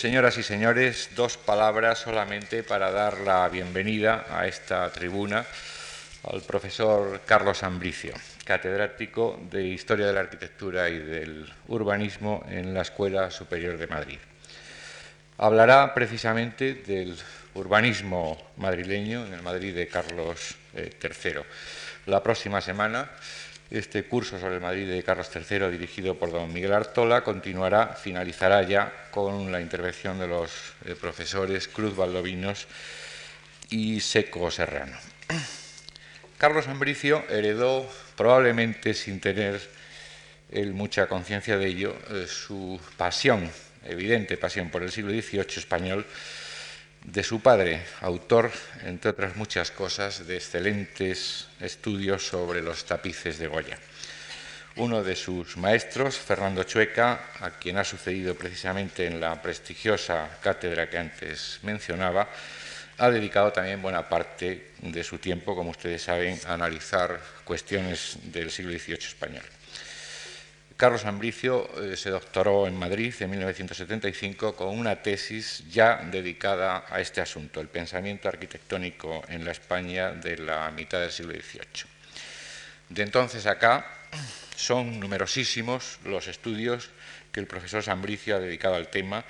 Señoras y señores, dos palabras solamente para dar la bienvenida a esta tribuna al profesor Carlos Ambricio, catedrático de Historia de la Arquitectura y del Urbanismo en la Escuela Superior de Madrid. Hablará precisamente del urbanismo madrileño en el Madrid de Carlos III. Eh, la próxima semana este curso sobre el Madrid de Carlos III, dirigido por don Miguel Artola, continuará, finalizará ya con la intervención de los eh, profesores Cruz Valdovinos y Seco Serrano. Carlos Ambricio heredó, probablemente sin tener él mucha conciencia de ello, eh, su pasión, evidente pasión por el siglo XVIII español, de su padre, autor, entre otras muchas cosas, de excelentes estudios sobre los tapices de Goya. Uno de sus maestros, Fernando Chueca, a quien ha sucedido precisamente en la prestigiosa cátedra que antes mencionaba, ha dedicado también buena parte de su tiempo, como ustedes saben, a analizar cuestiones del siglo XVIII español. Carlos Ambricio eh, se doctoró en Madrid en 1975 con una tesis ya dedicada a este asunto, el pensamiento arquitectónico en la España de la mitad del siglo XVIII. De entonces acá son numerosísimos los estudios que el profesor Ambricio ha dedicado al tema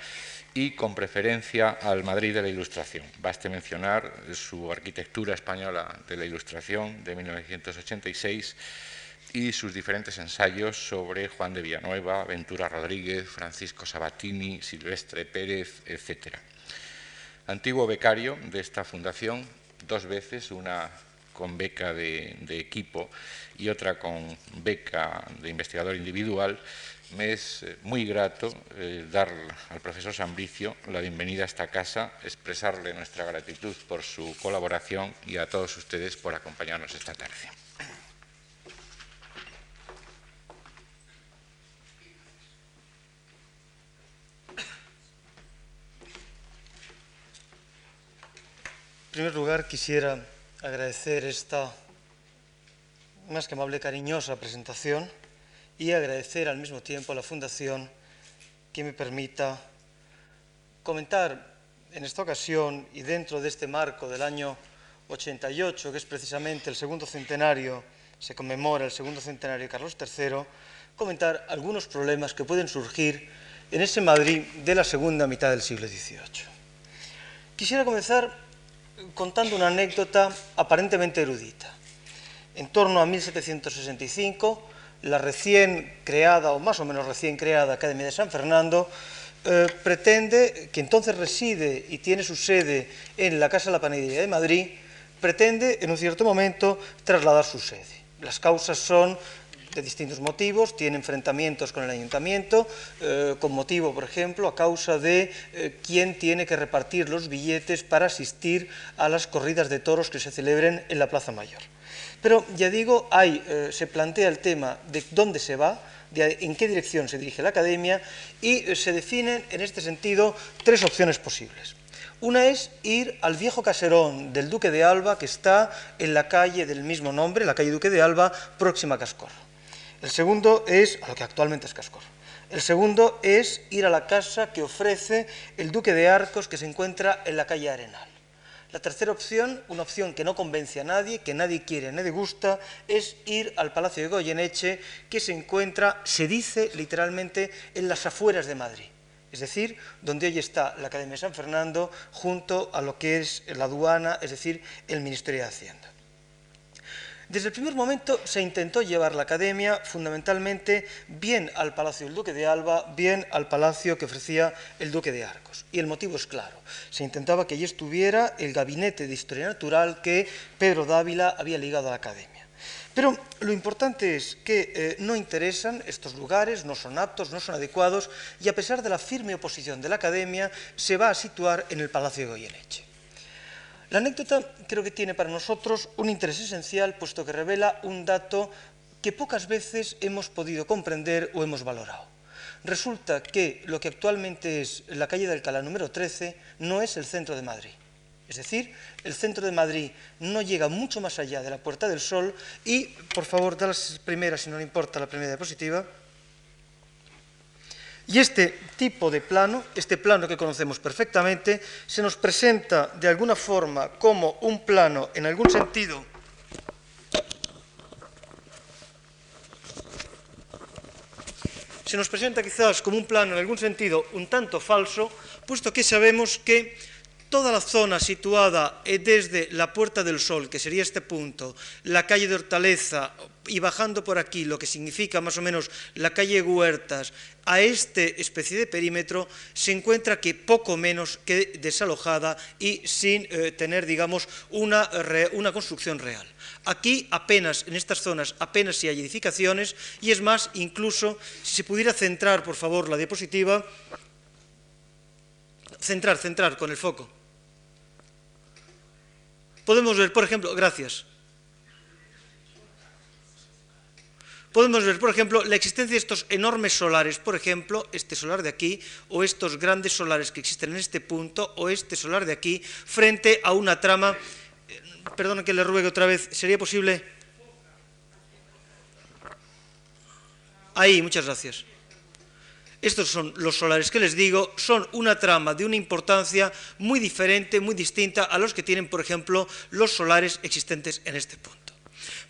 y con preferencia al Madrid de la Ilustración. Baste mencionar su arquitectura española de la Ilustración de 1986 y sus diferentes ensayos sobre Juan de Villanueva, Ventura Rodríguez, Francisco Sabatini, Silvestre Pérez, etc. Antiguo becario de esta fundación, dos veces, una con beca de, equipo y otra con beca de investigador individual, me es eh, muy grato eh, dar al profesor Sambricio la bienvenida a esta casa, expresarle nuestra gratitud por su colaboración y a todos ustedes por acompañarnos esta tarde. Primer lugar, quisiera agradecer esta más que amable, cariñosa presentación y agradecer al mismo tiempo a la Fundación que me permita comentar en esta ocasión y dentro de este marco del año 88, que es precisamente el segundo centenario, se conmemora el segundo centenario de Carlos III, comentar algunos problemas que pueden surgir en ese Madrid de la segunda mitad del siglo XVIII. Quisiera comenzar contando una anécdota aparentemente erudita. En torno a 1765, la recién creada, o más o menos recién creada Academia de San Fernando, eh, pretende, que entonces reside y tiene su sede en la Casa de la Panadería de Madrid, pretende en un cierto momento trasladar su sede. Las causas son de distintos motivos, tiene enfrentamientos con el ayuntamiento, eh, con motivo, por ejemplo, a causa de eh, quién tiene que repartir los billetes para asistir a las corridas de toros que se celebren en la Plaza Mayor. Pero ya digo, hay, eh, se plantea el tema de dónde se va, de en qué dirección se dirige la academia y se definen en este sentido tres opciones posibles. Una es ir al viejo caserón del Duque de Alba, que está en la calle del mismo nombre, la calle Duque de Alba, próxima a Cascorro. El segundo es, a lo que actualmente es Cascor. El segundo es ir a la casa que ofrece el Duque de Arcos, que se encuentra en la calle Arenal. La tercera opción, una opción que no convence a nadie, que nadie quiere, nadie gusta, es ir al Palacio de Goyeneche, que se encuentra, se dice literalmente, en las afueras de Madrid. Es decir, donde hoy está la Academia de San Fernando, junto a lo que es la aduana, es decir, el Ministerio de Hacienda. Desde el primer momento se intentó llevar la academia fundamentalmente bien al Palacio del Duque de Alba, bien al palacio que ofrecía el Duque de Arcos. Y el motivo es claro. Se intentaba que allí estuviera el gabinete de historia natural que Pedro Dávila había ligado a la academia. Pero lo importante es que eh, no interesan estos lugares, no son aptos, no son adecuados, y a pesar de la firme oposición de la academia, se va a situar en el Palacio de Goyeneche. La anécdota creo que tiene para nosotros un interés esencial, puesto que revela un dato que pocas veces hemos podido comprender o hemos valorado. Resulta que lo que actualmente es la calle de Alcalá número 13 no es el centro de Madrid. Es decir, el centro de Madrid no llega mucho más allá de la Puerta del Sol y, por favor, da las primeras, si no le importa, la primera diapositiva. Y este tipo de plano, este plano que conocemos perfectamente, se nos presenta de alguna forma como un plano, en algún sentido, se nos presenta quizás como un plano en algún sentido un tanto falso, puesto que sabemos que toda la zona situada desde la Puerta del Sol, que sería este punto, la calle de Hortaleza y bajando por aquí, lo que significa más o menos la calle Huertas, a este especie de perímetro, se encuentra que poco menos que desalojada y sin eh, tener, digamos, una, una construcción real. Aquí apenas, en estas zonas, apenas si hay edificaciones y es más, incluso, si se pudiera centrar, por favor, la diapositiva, centrar, centrar con el foco podemos ver, por ejemplo, gracias. Podemos ver, por ejemplo, la existencia de estos enormes solares, por ejemplo, este solar de aquí, o estos grandes solares que existen en este punto, o este solar de aquí, frente a una trama. Eh, perdón que le ruegue otra vez, ¿sería posible? Ahí, muchas gracias. Estos son los solares que les digo, son una trama de una importancia muy diferente, muy distinta a los que tienen, por ejemplo, los solares existentes en este punto.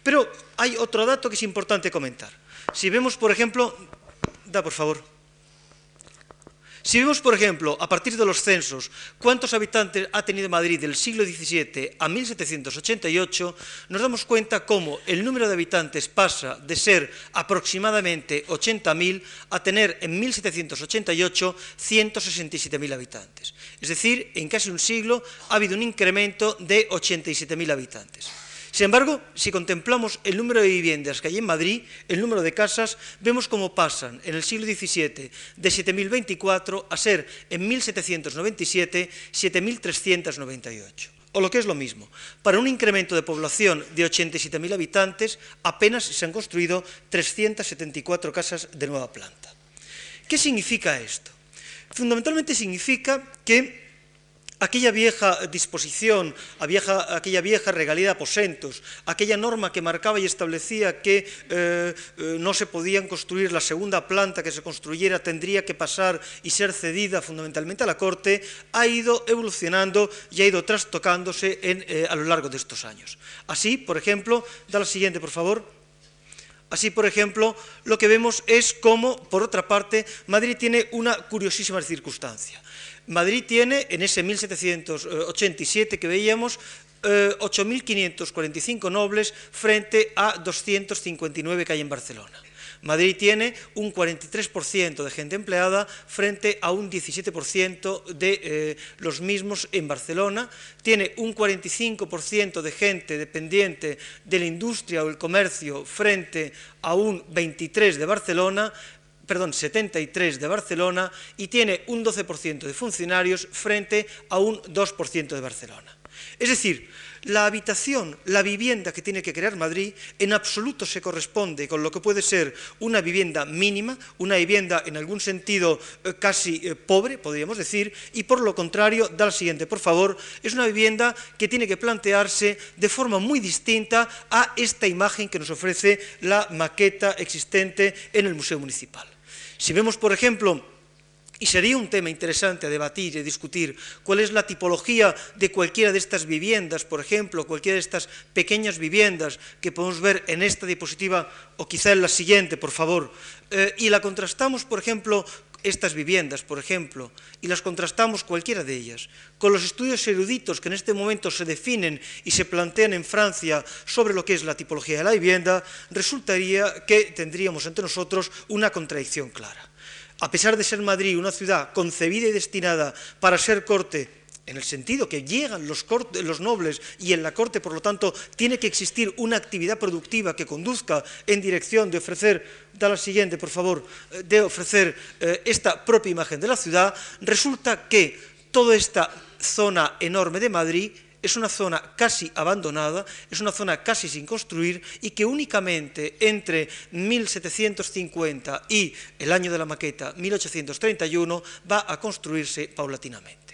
Pero hay otro dato que es importante comentar. Si vemos, por ejemplo, da por favor. Si vemos, por ejemplo, a partir de los censos, cuántos habitantes ha tenido Madrid del siglo XVII a 1788, nos damos cuenta cómo el número de habitantes pasa de ser aproximadamente 80.000 a tener en 1788 167.000 habitantes. Es decir, en casi un siglo ha habido un incremento de 87.000 habitantes. Sin embargo, si contemplamos el número de viviendas que hay en Madrid, el número de casas, vemos cómo pasan en el siglo XVII de 7.024 a ser en 1797 7.398 o lo que es lo mismo, para un incremento de población de 87.000 habitantes, apenas se han construido 374 casas de nueva planta. ¿Qué significa esto? Fundamentalmente significa que aquella vieja disposición, aquella vieja regalía de aposentos, aquella norma que marcaba y establecía que eh, eh, no se podían construir la segunda planta que se construyera, tendría que pasar y ser cedida fundamentalmente a la Corte, ha ido evolucionando y ha ido trastocándose eh, a lo largo de estos años. Así, por ejemplo, da la siguiente, por favor. Así, por ejemplo, lo que vemos es cómo, por otra parte, Madrid tiene una curiosísima circunstancia. Madrid tiene, en ese 1787 que veíamos, 8.545 eh, nobles frente a 259 que hay en Barcelona. Madrid tiene un 43% de gente empleada frente a un 17% de eh, los mismos en Barcelona. Tiene un 45% de gente dependiente de la industria o el comercio frente a un 23% de Barcelona perdón, 73 de Barcelona y tiene un 12% de funcionarios frente a un 2% de Barcelona. Es decir, la habitación, la vivienda que tiene que crear Madrid, en absoluto se corresponde con lo que puede ser una vivienda mínima, una vivienda en algún sentido eh, casi eh, pobre, podríamos decir, y por lo contrario, da la siguiente, por favor, es una vivienda que tiene que plantearse de forma muy distinta a esta imagen que nos ofrece la maqueta existente en el Museo Municipal. Si vemos, por ejemplo, y sería un tema interesante a debatir y discutir cuál es la tipología de cualquiera de estas viviendas, por ejemplo, cualquiera de estas pequeñas viviendas que podemos ver en esta diapositiva o quizá en la siguiente, por favor, eh, y la contrastamos, por ejemplo, estas viviendas, por ejemplo, y las contrastamos cualquiera de ellas con los estudios eruditos que en este momento se definen y se plantean en Francia sobre lo que es la tipología de la vivienda, resultaría que tendríamos entre nosotros una contradicción clara. A pesar de ser Madrid una ciudad concebida y destinada para ser corte en el sentido que llegan los, nobles y en la corte, por lo tanto, tiene que existir una actividad productiva que conduzca en dirección de ofrecer, da la siguiente, por favor, eh, de ofrecer eh, esta propia imagen de la ciudad, resulta que toda esta zona enorme de Madrid es una zona casi abandonada, es una zona casi sin construir y que únicamente entre 1750 y el año de la maqueta, 1831, va a construirse paulatinamente.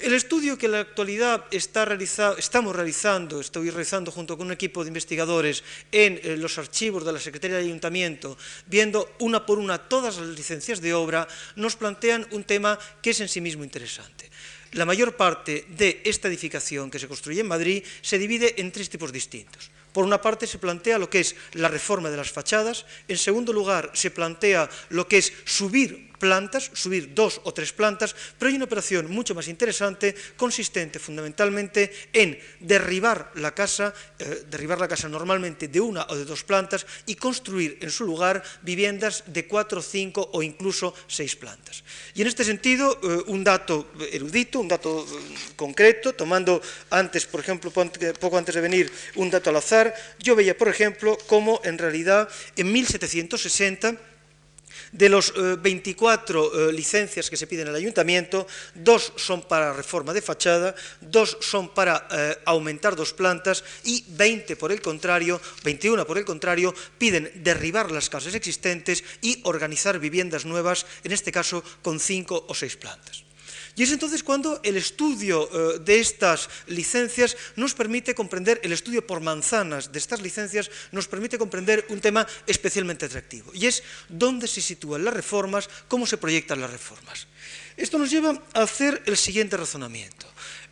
El estudio que en la actualidad estamos realizando, estoy realizando junto con un equipo de investigadores en eh, los archivos de la Secretaría del Ayuntamiento, viendo una por una todas las licencias de obra, nos plantean un tema que es en sí mismo interesante. La mayor parte de esta edificación que se construye en Madrid se divide en tres tipos distintos. Por una parte se plantea lo que es la reforma de las fachadas, en segundo lugar se plantea lo que es subir plantas, subir dos o tres plantas, pero hay una operación mucho más interesante, consistente fundamentalmente en derribar la casa, eh, derribar la casa normalmente de una o de dos plantas y construir en su lugar viviendas de cuatro, cinco o incluso seis plantas. Y en este sentido, eh, un dato erudito, un dato eh, concreto, tomando antes, por ejemplo, poco antes de venir, un dato al azar, yo veía, por ejemplo, cómo en realidad en 1760 de los 24 eh, eh, licencias que se piden al ayuntamiento, dos son para reforma de fachada, dos son para eh, aumentar dos plantas y 20 por el contrario, 21 por el contrario, piden derribar las casas existentes y organizar viviendas nuevas, en este caso con cinco o seis plantas. Y es entonces cuando el estudio eh, de estas licencias nos permite comprender, el estudio por manzanas de estas licencias nos permite comprender un tema especialmente atractivo, y es dónde se sitúan las reformas, cómo se proyectan las reformas. Esto nos lleva a hacer el siguiente razonamiento.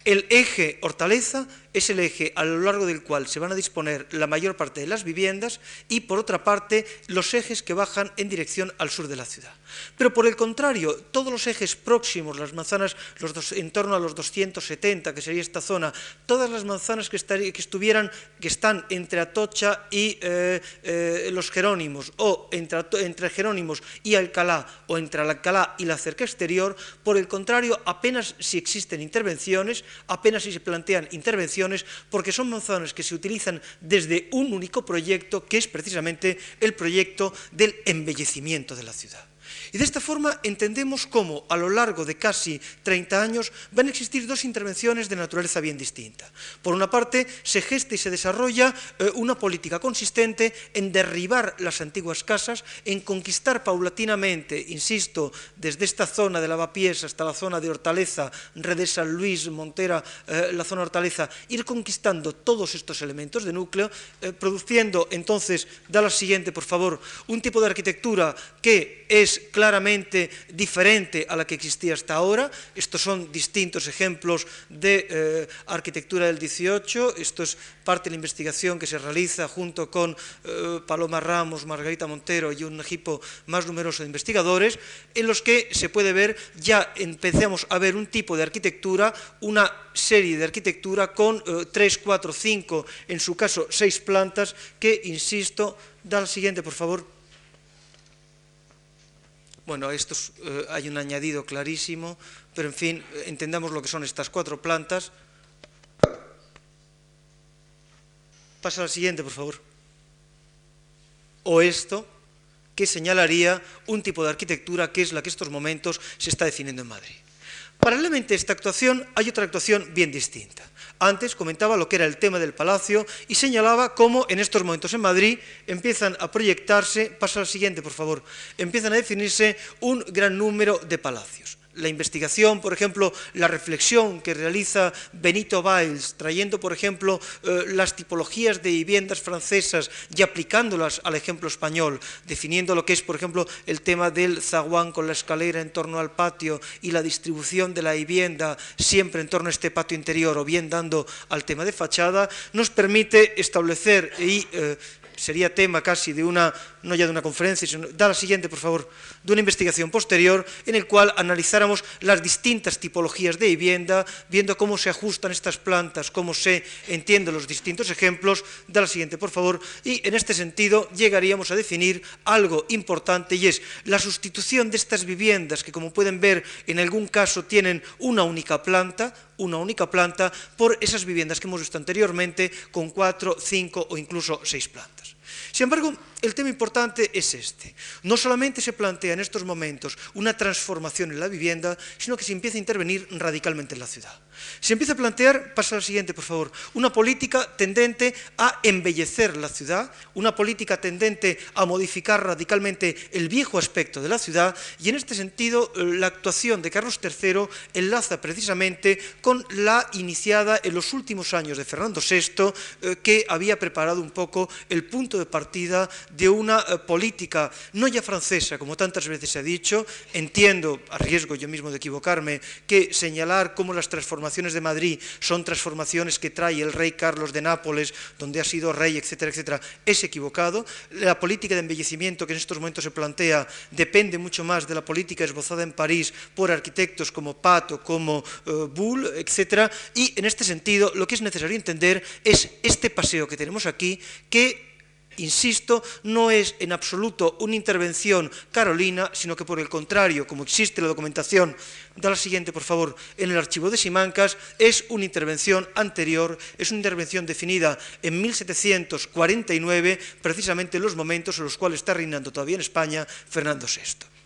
El eje Hortaleza es el eje a lo largo del cual se van a disponer la mayor parte de las viviendas y, por otra parte, los ejes que bajan en dirección al sur de la ciudad. Pero, por el contrario, todos los ejes próximos, las manzanas los en torno a los 270, que sería esta zona, todas las manzanas que, estuvieran, que están entre Atocha y eh, eh, los Jerónimos, o entre, entre Jerónimos y Alcalá, o entre Alcalá y la cerca exterior, por el contrario, apenas si existen intervenciones, apenas si se plantean intervenciones, porque son manzanas que se utilizan desde un único proyecto, que es precisamente el proyecto del embellecimiento de la ciudad. Y de esta forma entendemos cómo a lo largo de casi 30 años van a existir dos intervenciones de naturaleza bien distinta. Por una parte, se gesta y se desarrolla eh, una política consistente en derribar las antiguas casas, en conquistar paulatinamente, insisto, desde esta zona de Lavapiés hasta la zona de Hortaleza, Red de San Luis, Montera, eh, la zona Hortaleza, ir conquistando todos estos elementos de núcleo, eh, produciendo entonces, da la siguiente, por favor, un tipo de arquitectura que es claramente diferente a la que existía hasta ahora. Estos son distintos ejemplos de eh, arquitectura del 18. Esto es parte de la investigación que se realiza junto con eh, Paloma Ramos, Margarita Montero y un equipo más numeroso de investigadores, en los que se puede ver, ya empezamos a ver un tipo de arquitectura, una serie de arquitectura con eh, tres, cuatro, cinco, en su caso seis plantas, que, insisto, da la siguiente, por favor. Bueno, esto eh, hay un añadido clarísimo, pero en fin, entendamos lo que son estas cuatro plantas. Pasa al siguiente, por favor. O esto, que señalaría un tipo de arquitectura que es la que en estos momentos se está definiendo en Madrid. Paralelamente a esta actuación hay otra actuación bien distinta. Antes comentaba lo que era el tema del palacio y señalaba cómo en estos momentos en Madrid empiezan a proyectarse, pasa al siguiente por favor, empiezan a definirse un gran número de palacios la investigación, por ejemplo, la reflexión que realiza Benito Biles, trayendo, por ejemplo, eh, las tipologías de viviendas francesas y aplicándolas al ejemplo español, definiendo lo que es, por ejemplo, el tema del zaguán con la escalera en torno al patio y la distribución de la vivienda siempre en torno a este patio interior o bien dando al tema de fachada, nos permite establecer y eh, sería tema casi de una, no ya de una conferencia, sino, da la siguiente, por favor, de una investigación posterior en el cual analizáramos las distintas tipologías de vivienda, viendo cómo se ajustan estas plantas, cómo se entienden los distintos ejemplos, da la siguiente, por favor, y en este sentido llegaríamos a definir algo importante y es la sustitución de estas viviendas que, como pueden ver, en algún caso tienen una única planta, una única planta, por esas viviendas que hemos visto anteriormente con cuatro, cinco o incluso seis plantas. Sin embargo, el tema importante es este. No solamente se plantea en estos momentos una transformación en la vivienda, sino que se empieza a intervenir radicalmente en la ciudad. Se empieza a plantear, pasa al siguiente por favor, una política tendente a embellecer la ciudad, una política tendente a modificar radicalmente el viejo aspecto de la ciudad y en este sentido eh, la actuación de Carlos III enlaza precisamente con la iniciada en los últimos años de Fernando VI eh, que había preparado un poco el punto de partida de una eh, política no ya francesa, como tantas veces se ha dicho, entiendo, a riesgo yo mismo de equivocarme, que señalar cómo las transformaciones de Madrid son transformaciones que trae el rey Carlos de Nápoles, donde ha sido rey, etcétera, etcétera, es equivocado. La política de embellecimiento que en estos momentos se plantea depende mucho más de la política esbozada en París por arquitectos como Pato, como uh, Bull, etcétera, y en este sentido lo que es necesario entender es este paseo que tenemos aquí, que insisto, no es en absoluto una intervención carolina, sino que por el contrario, como existe la documentación, da la siguiente, por favor, en el archivo de Simancas, es una intervención anterior, es una intervención definida en 1749, precisamente en los momentos en los cuales está reinando todavía en España Fernando VI.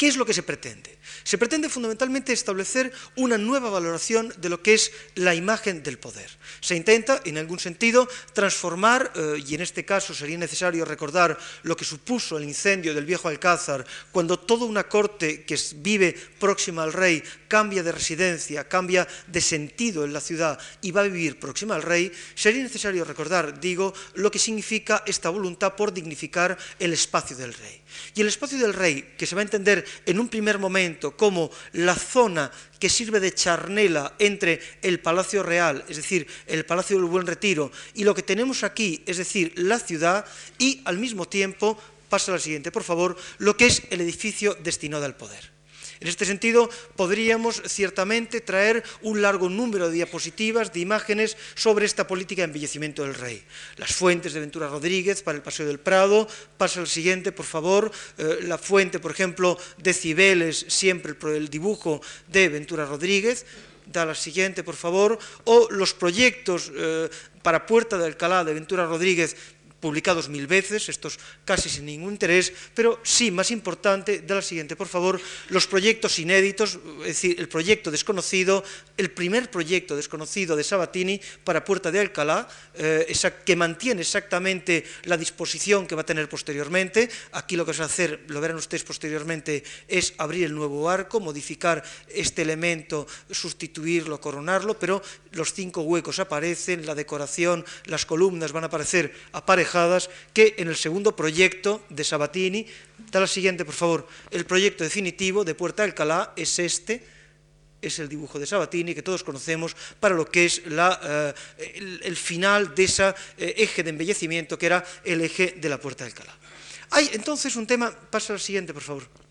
¿Qué es lo que se pretende? Se pretende fundamentalmente establecer una nueva valoración de lo que es la imagen del poder. Se intenta, en algún sentido, transformar, eh, y en este caso sería necesario recordar lo que supuso el incendio del viejo Alcázar, cuando toda una corte que vive próxima al rey cambia de residencia, cambia de sentido en la ciudad y va a vivir próxima al rey, sería necesario recordar, digo, lo que significa esta voluntad por dignificar el espacio del rey. Y el espacio del rey, que se va a entender en un primer momento como la zona que sirve de charnela entre el Palacio Real, es decir, el Palacio del Buen Retiro, y lo que tenemos aquí, es decir, la ciudad, y al mismo tiempo, pasa al siguiente, por favor, lo que es el edificio destinado al poder. En este sentido, podríamos ciertamente traer un largo número de diapositivas, de imágenes sobre esta política de embellecimiento del rey. Las fuentes de Ventura Rodríguez para el Paseo del Prado, pasa al siguiente, por favor, eh, la fuente, por ejemplo, de Cibeles, siempre el dibujo de Ventura Rodríguez, da la siguiente, por favor, o los proyectos eh, para Puerta de Alcalá de Ventura Rodríguez publicados mil veces, estos casi sin ningún interés, pero sí, más importante, da la siguiente, por favor, los proyectos inéditos, es decir, el proyecto desconocido, el primer proyecto desconocido de Sabatini para Puerta de Alcalá, eh, que mantiene exactamente la disposición que va a tener posteriormente. Aquí lo que se va a hacer, lo verán ustedes posteriormente, es abrir el nuevo arco, modificar este elemento, sustituirlo, coronarlo, pero los cinco huecos aparecen, la decoración, las columnas van a aparecer aparejadas, que en el segundo proyecto de Sabatini, da la siguiente, por favor, el proyecto definitivo de Puerta Alcalá es este, es el dibujo de Sabatini que todos conocemos para lo que es la, eh, el, final de ese eh, eje de embellecimiento que era el eje de la Puerta de Alcalá. Hay entonces un tema, pasa al siguiente, por favor.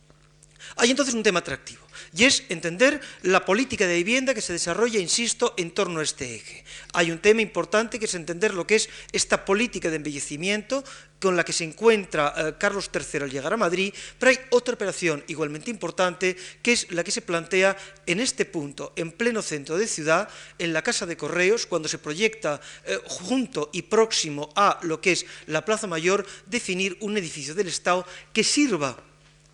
Hay entonces un tema atractivo y es entender la política de vivienda que se desarrolla, insisto, en torno a este eje. Hay un tema importante que es entender lo que es esta política de embellecimiento con la que se encuentra eh, Carlos III al llegar a Madrid, pero hay otra operación igualmente importante que es la que se plantea en este punto, en pleno centro de ciudad, en la Casa de Correos, cuando se proyecta eh, junto y próximo a lo que es la Plaza Mayor, definir un edificio del Estado que sirva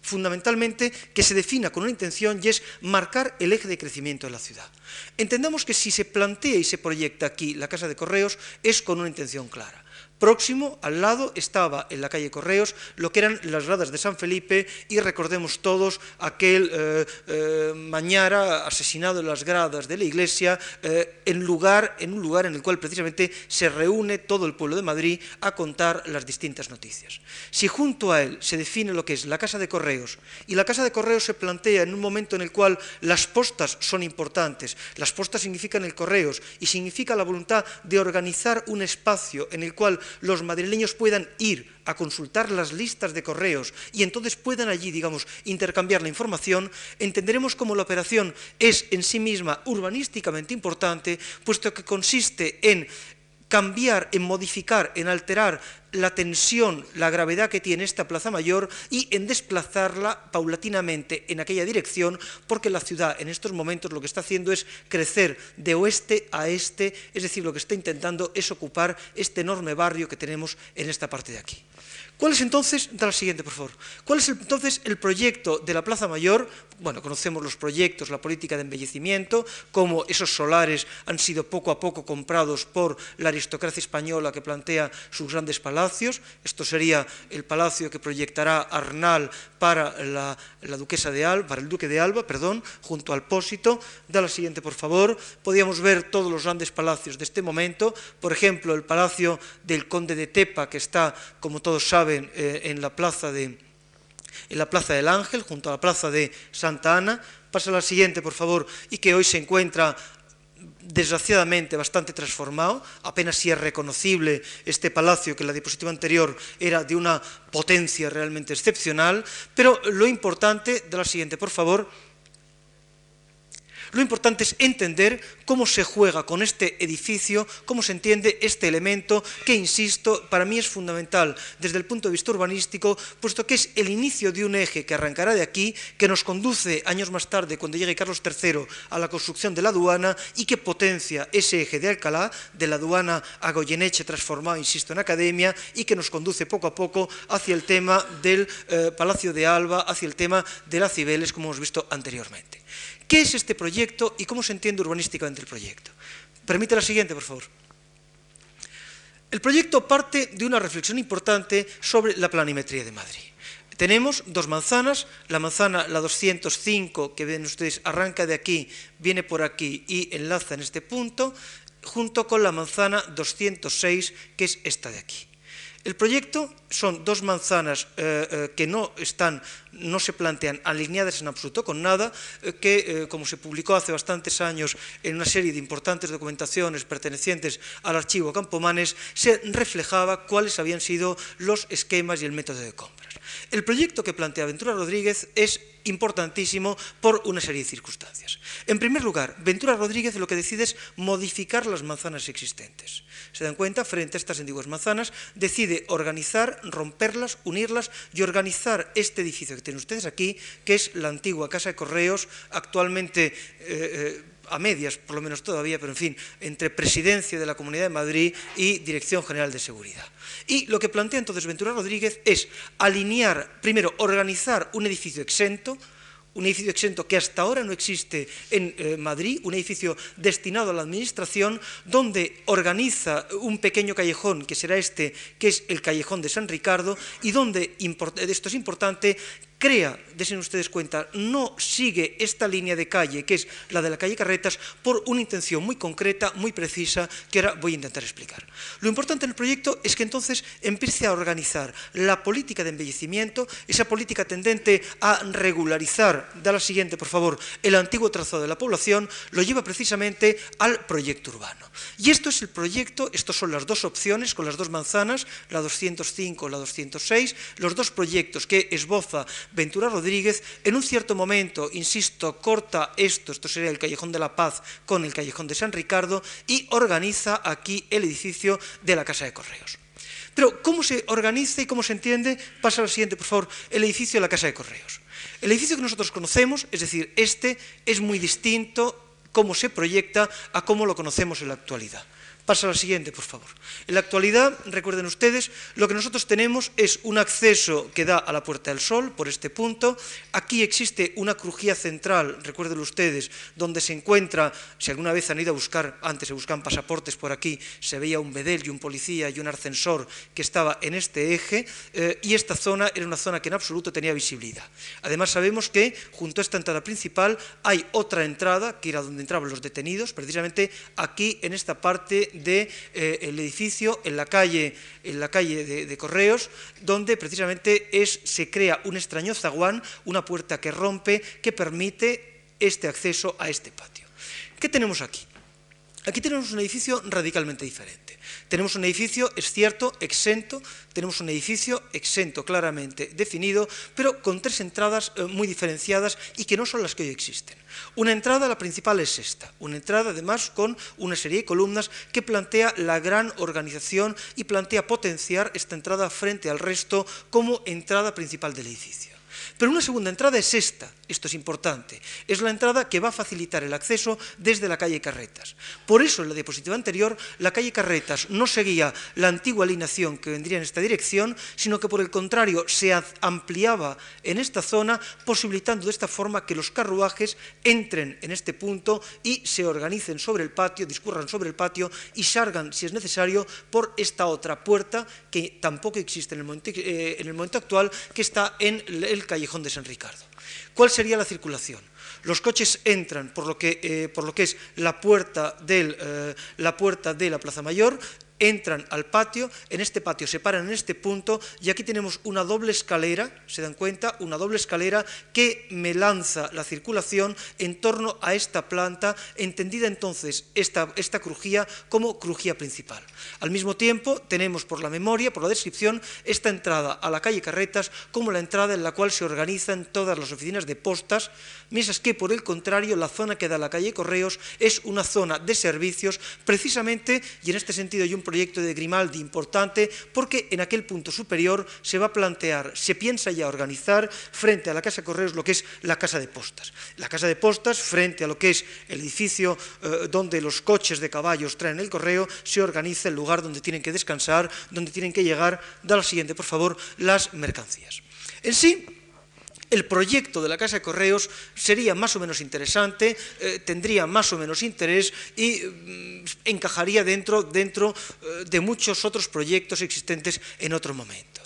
fundamentalmente que se defina con una intención y es marcar el eje de crecimiento de la ciudad. Entendamos que si se plantea y se proyecta aquí la Casa de Correos es con una intención clara. Próximo, al lado, estaba en la calle Correos lo que eran las gradas de San Felipe y recordemos todos aquel eh, eh, Mañara asesinado en las gradas de la iglesia eh, en, lugar, en un lugar en el cual precisamente se reúne todo el pueblo de Madrid a contar las distintas noticias. Si junto a él se define lo que es la Casa de Correos y la Casa de Correos se plantea en un momento en el cual las postas son importantes, las postas significan el Correos y significa la voluntad de organizar un espacio en el cual los madrileños puedan ir a consultar las listas de correos y entonces puedan allí, digamos, intercambiar la información, entenderemos cómo la operación es en sí misma urbanísticamente importante, puesto que consiste en cambiar, en modificar, en alterar la tensión, la gravedad que tiene esta Plaza Mayor y en desplazarla paulatinamente en aquella dirección, porque la ciudad en estos momentos lo que está haciendo es crecer de oeste a este, es decir, lo que está intentando es ocupar este enorme barrio que tenemos en esta parte de aquí. ¿Cuál es entonces, da la siguiente por favor, cuál es entonces el proyecto de la Plaza Mayor? Bueno, conocemos los proyectos, la política de embellecimiento, cómo esos solares han sido poco a poco comprados por la aristocracia española que plantea sus grandes palacios. Esto sería el palacio que proyectará Arnal para la, duquesa de Alba, para el duque de Alba, perdón, junto al Pósito. Da la siguiente, por favor. Podíamos ver todos los grandes palacios de este momento. Por ejemplo, el palacio del conde de Tepa, que está, como todos saben, eh, en la plaza de en la Plaza del Ángel, junto a la Plaza de Santa Ana. Pasa la siguiente, por favor, y que hoy se encuentra desgraciadamente bastante transformado, apenas si es reconocible este palacio que en la diapositiva anterior era de una potencia realmente excepcional, pero lo importante, de la siguiente por favor, lo importante es entender cómo se juega con este edificio, cómo se entiende este elemento que, insisto, para mí es fundamental desde el punto de vista urbanístico, puesto que es el inicio de un eje que arrancará de aquí, que nos conduce años más tarde, cuando llegue Carlos III, a la construcción de la aduana y que potencia ese eje de Alcalá, de la aduana a Goyeneche transformado, insisto, en academia y que nos conduce poco a poco hacia el tema del eh, Palacio de Alba, hacia el tema de las Cibeles, como hemos visto anteriormente. ¿Qué es este proyecto y cómo se entiende urbanísticamente el proyecto? Permite la siguiente, por favor. El proyecto parte de una reflexión importante sobre la planimetría de Madrid. Tenemos dos manzanas, la manzana, la 205, que ven ustedes, arranca de aquí, viene por aquí y enlaza en este punto, junto con la manzana 206, que es esta de aquí. El proyecto son dos manzanas eh, eh, que no están, no se plantean alineadas en absoluto con nada, eh, que como se publicó hace bastantes años en una serie de importantes documentaciones pertenecientes al archivo Campomanes, se reflejaba cuáles habían sido los esquemas y el método de compras. El proyecto que plantea Ventura Rodríguez es importantísimo por una serie de circunstancias. En primer lugar, Ventura Rodríguez lo que decide es modificar las manzanas existentes. Se dan cuenta, frente a estas antiguas manzanas, decide organizar, romperlas, unirlas y organizar este edificio que tienen ustedes aquí, que es la antigua Casa de Correos, actualmente... Eh, eh, a medias, por lo menos todavía, pero en fin, entre Presidencia de la Comunidad de Madrid y Dirección General de Seguridad. Y lo que plantea entonces Ventura Rodríguez es alinear, primero, organizar un edificio exento, un edificio exento que hasta ahora no existe en eh, Madrid, un edificio destinado a la administración, donde organiza un pequeño callejón, que será este, que es el callejón de San Ricardo, y donde, esto es importante, crea, desen ustedes cuenta, no sigue esta línea de calle, que es la de la calle Carretas, por una intención muy concreta, muy precisa, que ahora voy a intentar explicar. Lo importante en el proyecto es que entonces empiece a organizar la política de embellecimiento, esa política tendente a regularizar, da la siguiente, por favor, el antiguo trazado de la población, lo lleva precisamente al proyecto urbano. Y esto es el proyecto, estas son las dos opciones, con las dos manzanas, la 205 la 206, los dos proyectos que esboza Ventura Rodríguez, en un cierto momento, insisto, corta esto, esto sería el Callejón de la Paz con el Callejón de San Ricardo, y organiza aquí el edificio de la Casa de Correos. Pero, ¿cómo se organiza y cómo se entiende? Pasa al siguiente, por favor, el edificio de la Casa de Correos. El edificio que nosotros conocemos, es decir, este, es muy distinto cómo se proyecta a cómo lo conocemos en la actualidad. Pasa a la siguiente, por favor. En la actualidad, recuerden ustedes, lo que nosotros tenemos es un acceso que da a la Puerta del Sol, por este punto. Aquí existe una crujía central, recuerden ustedes, donde se encuentra, si alguna vez han ido a buscar, antes se buscan pasaportes por aquí, se veía un bedel y un policía y un ascensor que estaba en este eje, eh, y esta zona era una zona que en absoluto tenía visibilidad. Además, sabemos que junto a esta entrada principal hay otra entrada, que era donde entraban los detenidos, precisamente aquí en esta parte del eh, edificio en la calle, en la calle de, Correos, donde precisamente es, se crea un extraño zaguán, una puerta que rompe, que permite este acceso a este patio. ¿Qué tenemos aquí? Aquí tenemos un edificio radicalmente diferente. Tenemos un edificio, es cierto, exento, tenemos un edificio exento, claramente definido, pero con tres entradas eh, muy diferenciadas y que no son las que hoy existen. Una entrada, la principal es esta, una entrada además con una serie de columnas que plantea la gran organización y plantea potenciar esta entrada frente al resto como entrada principal del edificio. Pero una segunda entrada es esta, Esto es importante. Es la entrada que va a facilitar el acceso desde la calle Carretas. Por eso, en la diapositiva anterior, la calle Carretas no seguía la antigua alineación que vendría en esta dirección, sino que por el contrario se ampliaba en esta zona, posibilitando de esta forma que los carruajes entren en este punto y se organicen sobre el patio, discurran sobre el patio y salgan, si es necesario, por esta otra puerta que tampoco existe en el momento, eh, en el momento actual, que está en el callejón de San Ricardo. ¿Cuál sería la circulación? Los coches entran por lo que, eh, por lo que es la puerta, eh, la puerta de la Plaza Mayor, entran al patio, en este patio se paran en este punto y aquí tenemos una doble escalera, se dan cuenta, una doble escalera que me lanza la circulación en torno a esta planta, entendida entonces esta, esta crujía como crujía principal. Al mismo tiempo tenemos por la memoria, por la descripción, esta entrada a la calle Carretas como la entrada en la cual se organizan todas las oficinas de postas, mientras que por el contrario la zona que da la calle Correos es una zona de servicios precisamente, y en este sentido hay un proyecto de Grimaldi importante porque en aquel punto superior se va a plantear, se piensa ya organizar frente a la Casa de Correos lo que es la Casa de Postas. La Casa de Postas, frente a lo que es el edificio eh, donde los coches de caballos traen el correo, se organiza el lugar donde tienen que descansar, donde tienen que llegar, da la siguiente, por favor, las mercancías. En sí, el proyecto de la Casa de Correos sería más o menos interesante, eh, tendría más o menos interés y mm, encajaría dentro, dentro eh, de muchos otros proyectos existentes en otro momento.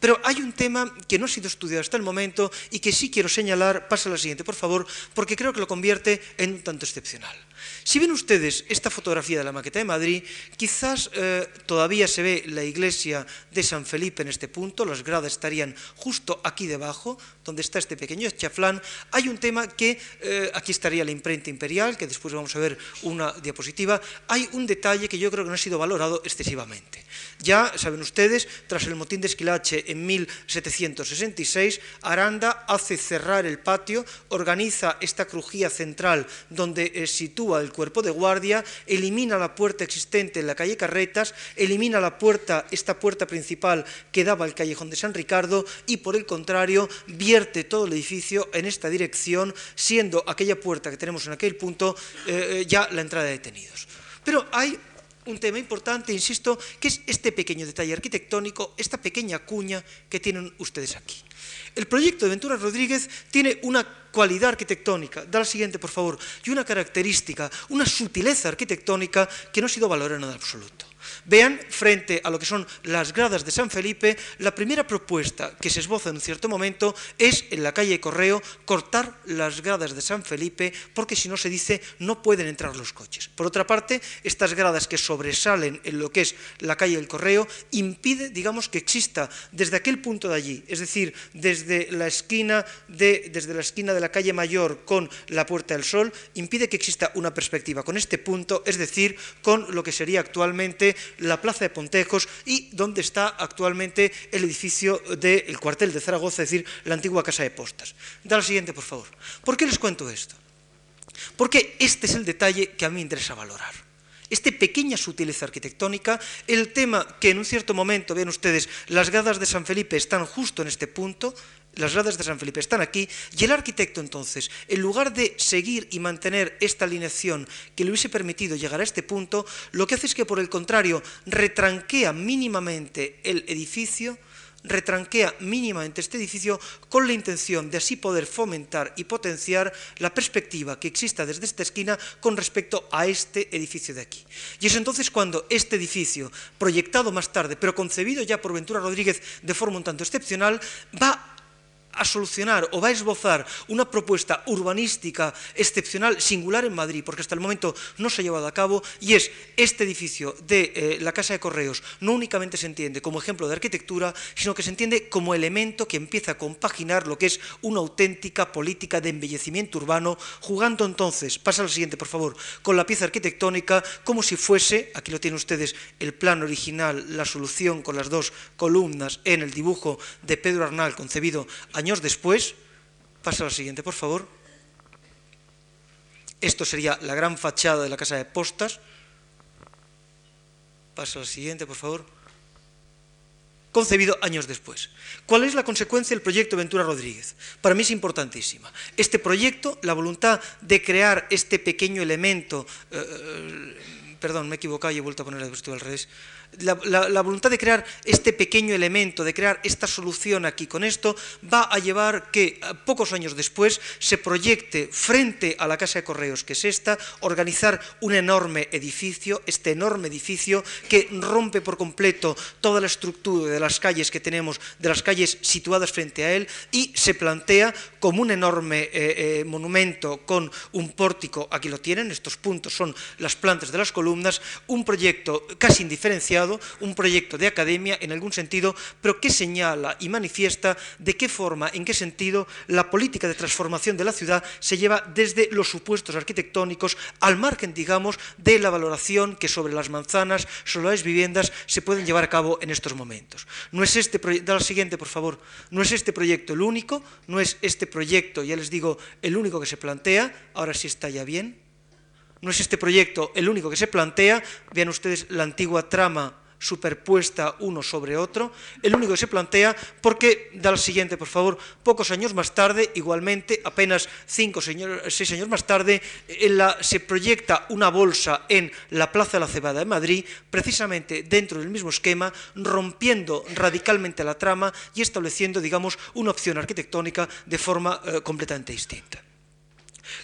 Pero hay un tema que no ha sido estudiado hasta el momento y que sí quiero señalar, pasa a la siguiente, por favor, porque creo que lo convierte en un tanto excepcional. Si ven ustedes esta fotografía de la maqueta de Madrid, quizás eh, todavía se ve la iglesia de San Felipe en este punto, las gradas estarían justo aquí debajo, donde está este pequeño chaflán. Hay un tema que, eh, aquí estaría la imprenta imperial, que después vamos a ver una diapositiva. Hay un detalle que yo creo que no ha sido valorado excesivamente. Ya saben ustedes, tras el motín de Esquilache en 1766, Aranda hace cerrar el patio, organiza esta crujía central donde eh, sitúa el cuerpo de guardia, elimina la puerta existente en la calle Carretas, elimina la puerta, esta puerta principal que daba al callejón de San Ricardo y por el contrario vierte todo el edificio en esta dirección, siendo aquella puerta que tenemos en aquel punto eh, eh, ya la entrada de detenidos. Pero hay un tema importante, insisto, que es este pequeño detalle arquitectónico, esta pequeña cuña que tienen ustedes aquí. El proyecto de Ventura Rodríguez tiene una cualidad arquitectónica, da la siguiente por favor, y una característica, una sutileza arquitectónica que no ha sido valorada en absoluto. Vean, frente a lo que son las gradas de San Felipe, la primera propuesta que se esboza en un cierto momento es en la calle Correo cortar las gradas de San Felipe porque si no se dice no pueden entrar los coches. Por otra parte, estas gradas que sobresalen en lo que es la calle del Correo impide, digamos, que exista desde aquel punto de allí, es decir, desde la esquina de, desde la, esquina de la calle Mayor con la Puerta del Sol, impide que exista una perspectiva con este punto, es decir, con lo que sería actualmente la Plaza de Pontejos y donde está actualmente el edificio del cuartel de Zaragoza, es decir, la antigua Casa de Postas. Da la siguiente, por favor. ¿Por qué les cuento esto? Porque este es el detalle que a mí me interesa valorar. Esta pequeña sutileza arquitectónica, el tema que en un cierto momento, vean ustedes, las gradas de San Felipe están justo en este punto, las gradas de San Felipe están aquí, y el arquitecto entonces, en lugar de seguir y mantener esta alineación que le hubiese permitido llegar a este punto, lo que hace es que por el contrario retranquea mínimamente el edificio, retranquea mínimamente este edificio con la intención de así poder fomentar y potenciar la perspectiva que exista desde esta esquina con respecto a este edificio de aquí. Y es entonces cuando este edificio, proyectado más tarde, pero concebido ya por Ventura Rodríguez de forma un tanto excepcional, va a solucionar o va a esbozar una propuesta urbanística excepcional, singular en Madrid, porque hasta el momento no se ha llevado a cabo, y es este edificio de eh, la Casa de Correos no únicamente se entiende como ejemplo de arquitectura, sino que se entiende como elemento que empieza a compaginar lo que es una auténtica política de embellecimiento urbano, jugando entonces, pasa al siguiente por favor, con la pieza arquitectónica como si fuese, aquí lo tienen ustedes, el plan original, la solución con las dos columnas en el dibujo de Pedro Arnal concebido a años después, pasa a la siguiente, por favor. Esto sería la gran fachada de la casa de postas. Pasa la siguiente, por favor. concebido años después. ¿Cuál es la consecuencia del proyecto Ventura Rodríguez? Para mí es importantísima. Este proyecto, la voluntad de crear este pequeño elemento, eh, eh, perdón, me he equivocado y he vuelto a poner el al revés, la, voluntad de crear este pequeño elemento, de crear esta solución aquí con esto, va a llevar que pocos años después se proyecte frente a la Casa de Correos, que es esta, organizar un enorme edificio, este enorme edificio que rompe por completo toda la estructura de las calles que tenemos, de las calles situadas frente a él, y se plantea como un enorme eh, eh, monumento con un pórtico, aquí lo tienen, estos puntos son las plantas de las columnas, un proyecto casi indiferenciado, un proyecto de academia en algún sentido, pero que señala y manifiesta de qué forma, en qué sentido la política de transformación de la ciudad se lleva desde los supuestos arquitectónicos al margen, digamos, de la valoración que sobre las manzanas, sobre las viviendas se pueden llevar a cabo en estos momentos. No es este proyecto, siguiente, por favor, no es este proyecto el único, no es este proyecto, ya les digo, el único que se plantea, ahora sí está ya bien, no es este proyecto el único que se plantea, vean ustedes la antigua trama superpuesta uno sobre otro, el único que se plantea porque, da la siguiente por favor, pocos años más tarde, igualmente, apenas cinco, seis años más tarde, se proyecta una bolsa en la Plaza de la Cebada de Madrid, precisamente dentro del mismo esquema, rompiendo radicalmente la trama y estableciendo, digamos, una opción arquitectónica de forma eh, completamente distinta.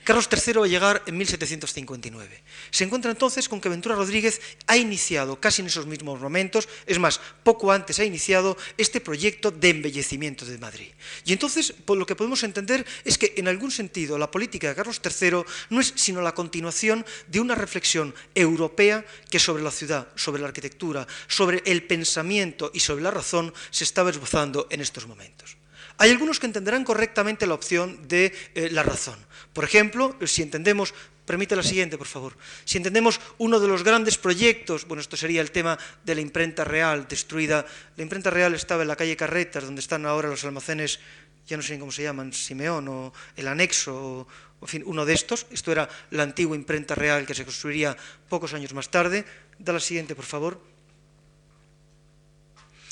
Carlos III va a llegar en 1759. Se encuentra entonces con que Ventura Rodríguez ha iniciado, casi en esos mismos momentos, es más, poco antes ha iniciado este proyecto de embellecimiento de Madrid. Y entonces lo que podemos entender es que en algún sentido la política de Carlos III no es sino la continuación de una reflexión europea que sobre la ciudad, sobre la arquitectura, sobre el pensamiento y sobre la razón se estaba esbozando en estos momentos. Hay algunos que entenderán correctamente la opción de eh, la razón. Por ejemplo, si entendemos, permite la siguiente, por favor, si entendemos uno de los grandes proyectos, bueno, esto sería el tema de la imprenta real destruida. La imprenta real estaba en la calle Carretas, donde están ahora los almacenes, ya no sé cómo se llaman, Simeón o el anexo, o, en fin, uno de estos. Esto era la antigua imprenta real que se construiría pocos años más tarde. Da la siguiente, por favor.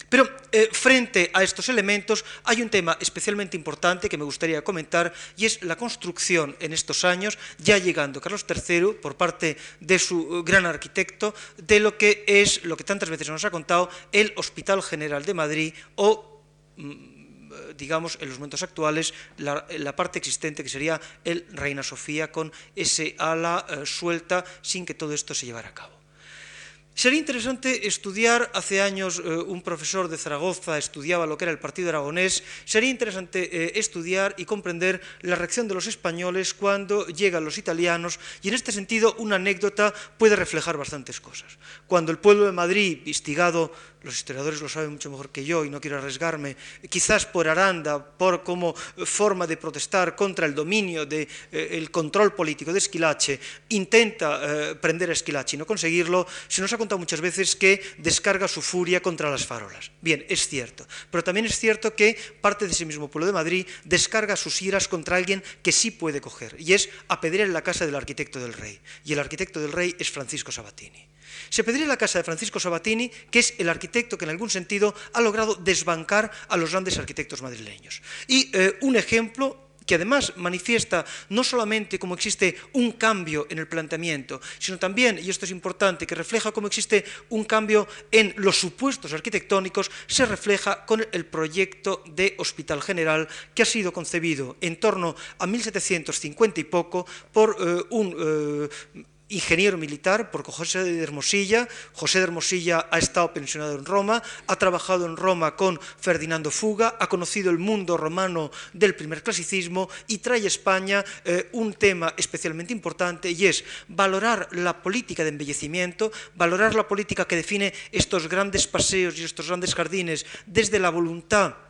Pero eh, frente a estos elementos hay un tema especialmente importante que me gustaría comentar y es la construcción en estos años, ya llegando Carlos III por parte de su eh, gran arquitecto, de lo que es, lo que tantas veces nos ha contado, el Hospital General de Madrid o mm, digamos, en los momentos actuales, la, parte existente que sería el Reina Sofía con ese ala eh, suelta sin que todo esto se llevara a cabo. Sería interesante estudiar, hace años eh, un profesor de Zaragoza estudiaba lo que era el Partido Aragonés, sería interesante eh, estudiar y comprender la reacción de los españoles cuando llegan los italianos y en este sentido una anécdota puede reflejar bastantes cosas. Cuando el pueblo de Madrid, instigado los historiadores lo saben mucho mejor que yo y no quiero arriesgarme, quizás por Aranda, por como forma de protestar contra el dominio del de, eh, control político de Esquilache, intenta eh, prender a Esquilache y no conseguirlo, se nos ha contado muchas veces que descarga su furia contra las farolas. Bien, es cierto, pero también es cierto que parte de ese mismo pueblo de Madrid descarga sus iras contra alguien que sí puede coger, y es apedrear en la casa del arquitecto del rey, y el arquitecto del rey es Francisco Sabatini. Se pediría la casa de Francisco Sabatini, que es el arquitecto que en algún sentido ha logrado desbancar a los grandes arquitectos madrileños. Y eh, un ejemplo que además manifiesta no solamente cómo existe un cambio en el planteamiento, sino también, y esto es importante, que refleja cómo existe un cambio en los supuestos arquitectónicos, se refleja con el proyecto de Hospital General que ha sido concebido en torno a 1750 y poco por eh, un... Eh, ingeniero militar por José de Hermosilla. José de Hermosilla ha estado pensionado en Roma, ha trabajado en Roma con Ferdinando Fuga, ha conocido el mundo romano del primer clasicismo y trae a España eh, un tema especialmente importante y es valorar la política de embellecimiento, valorar la política que define estos grandes paseos y estos grandes jardines desde la voluntad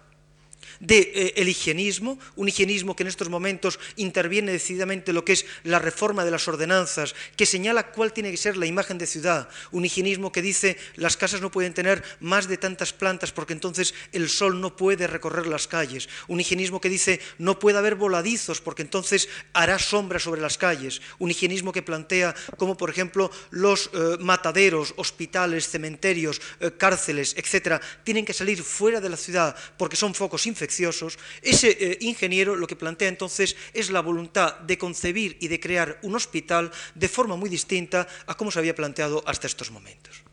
de el higienismo, un higienismo que en estos momentos interviene decididamente lo que es la reforma de las ordenanzas, que señala cuál tiene que ser la imagen de ciudad, un higienismo que dice las casas no pueden tener más de tantas plantas porque entonces el sol no puede recorrer las calles, un higienismo que dice no puede haber voladizos porque entonces hará sombra sobre las calles, un higienismo que plantea como por ejemplo los eh, mataderos, hospitales, cementerios, eh, cárceles, etcétera, tienen que salir fuera de la ciudad porque son focos ese eh, ingeniero lo que plantea entonces es la voluntad de concebir y de crear un hospital de forma muy distinta a como se había planteado hasta estos momentos.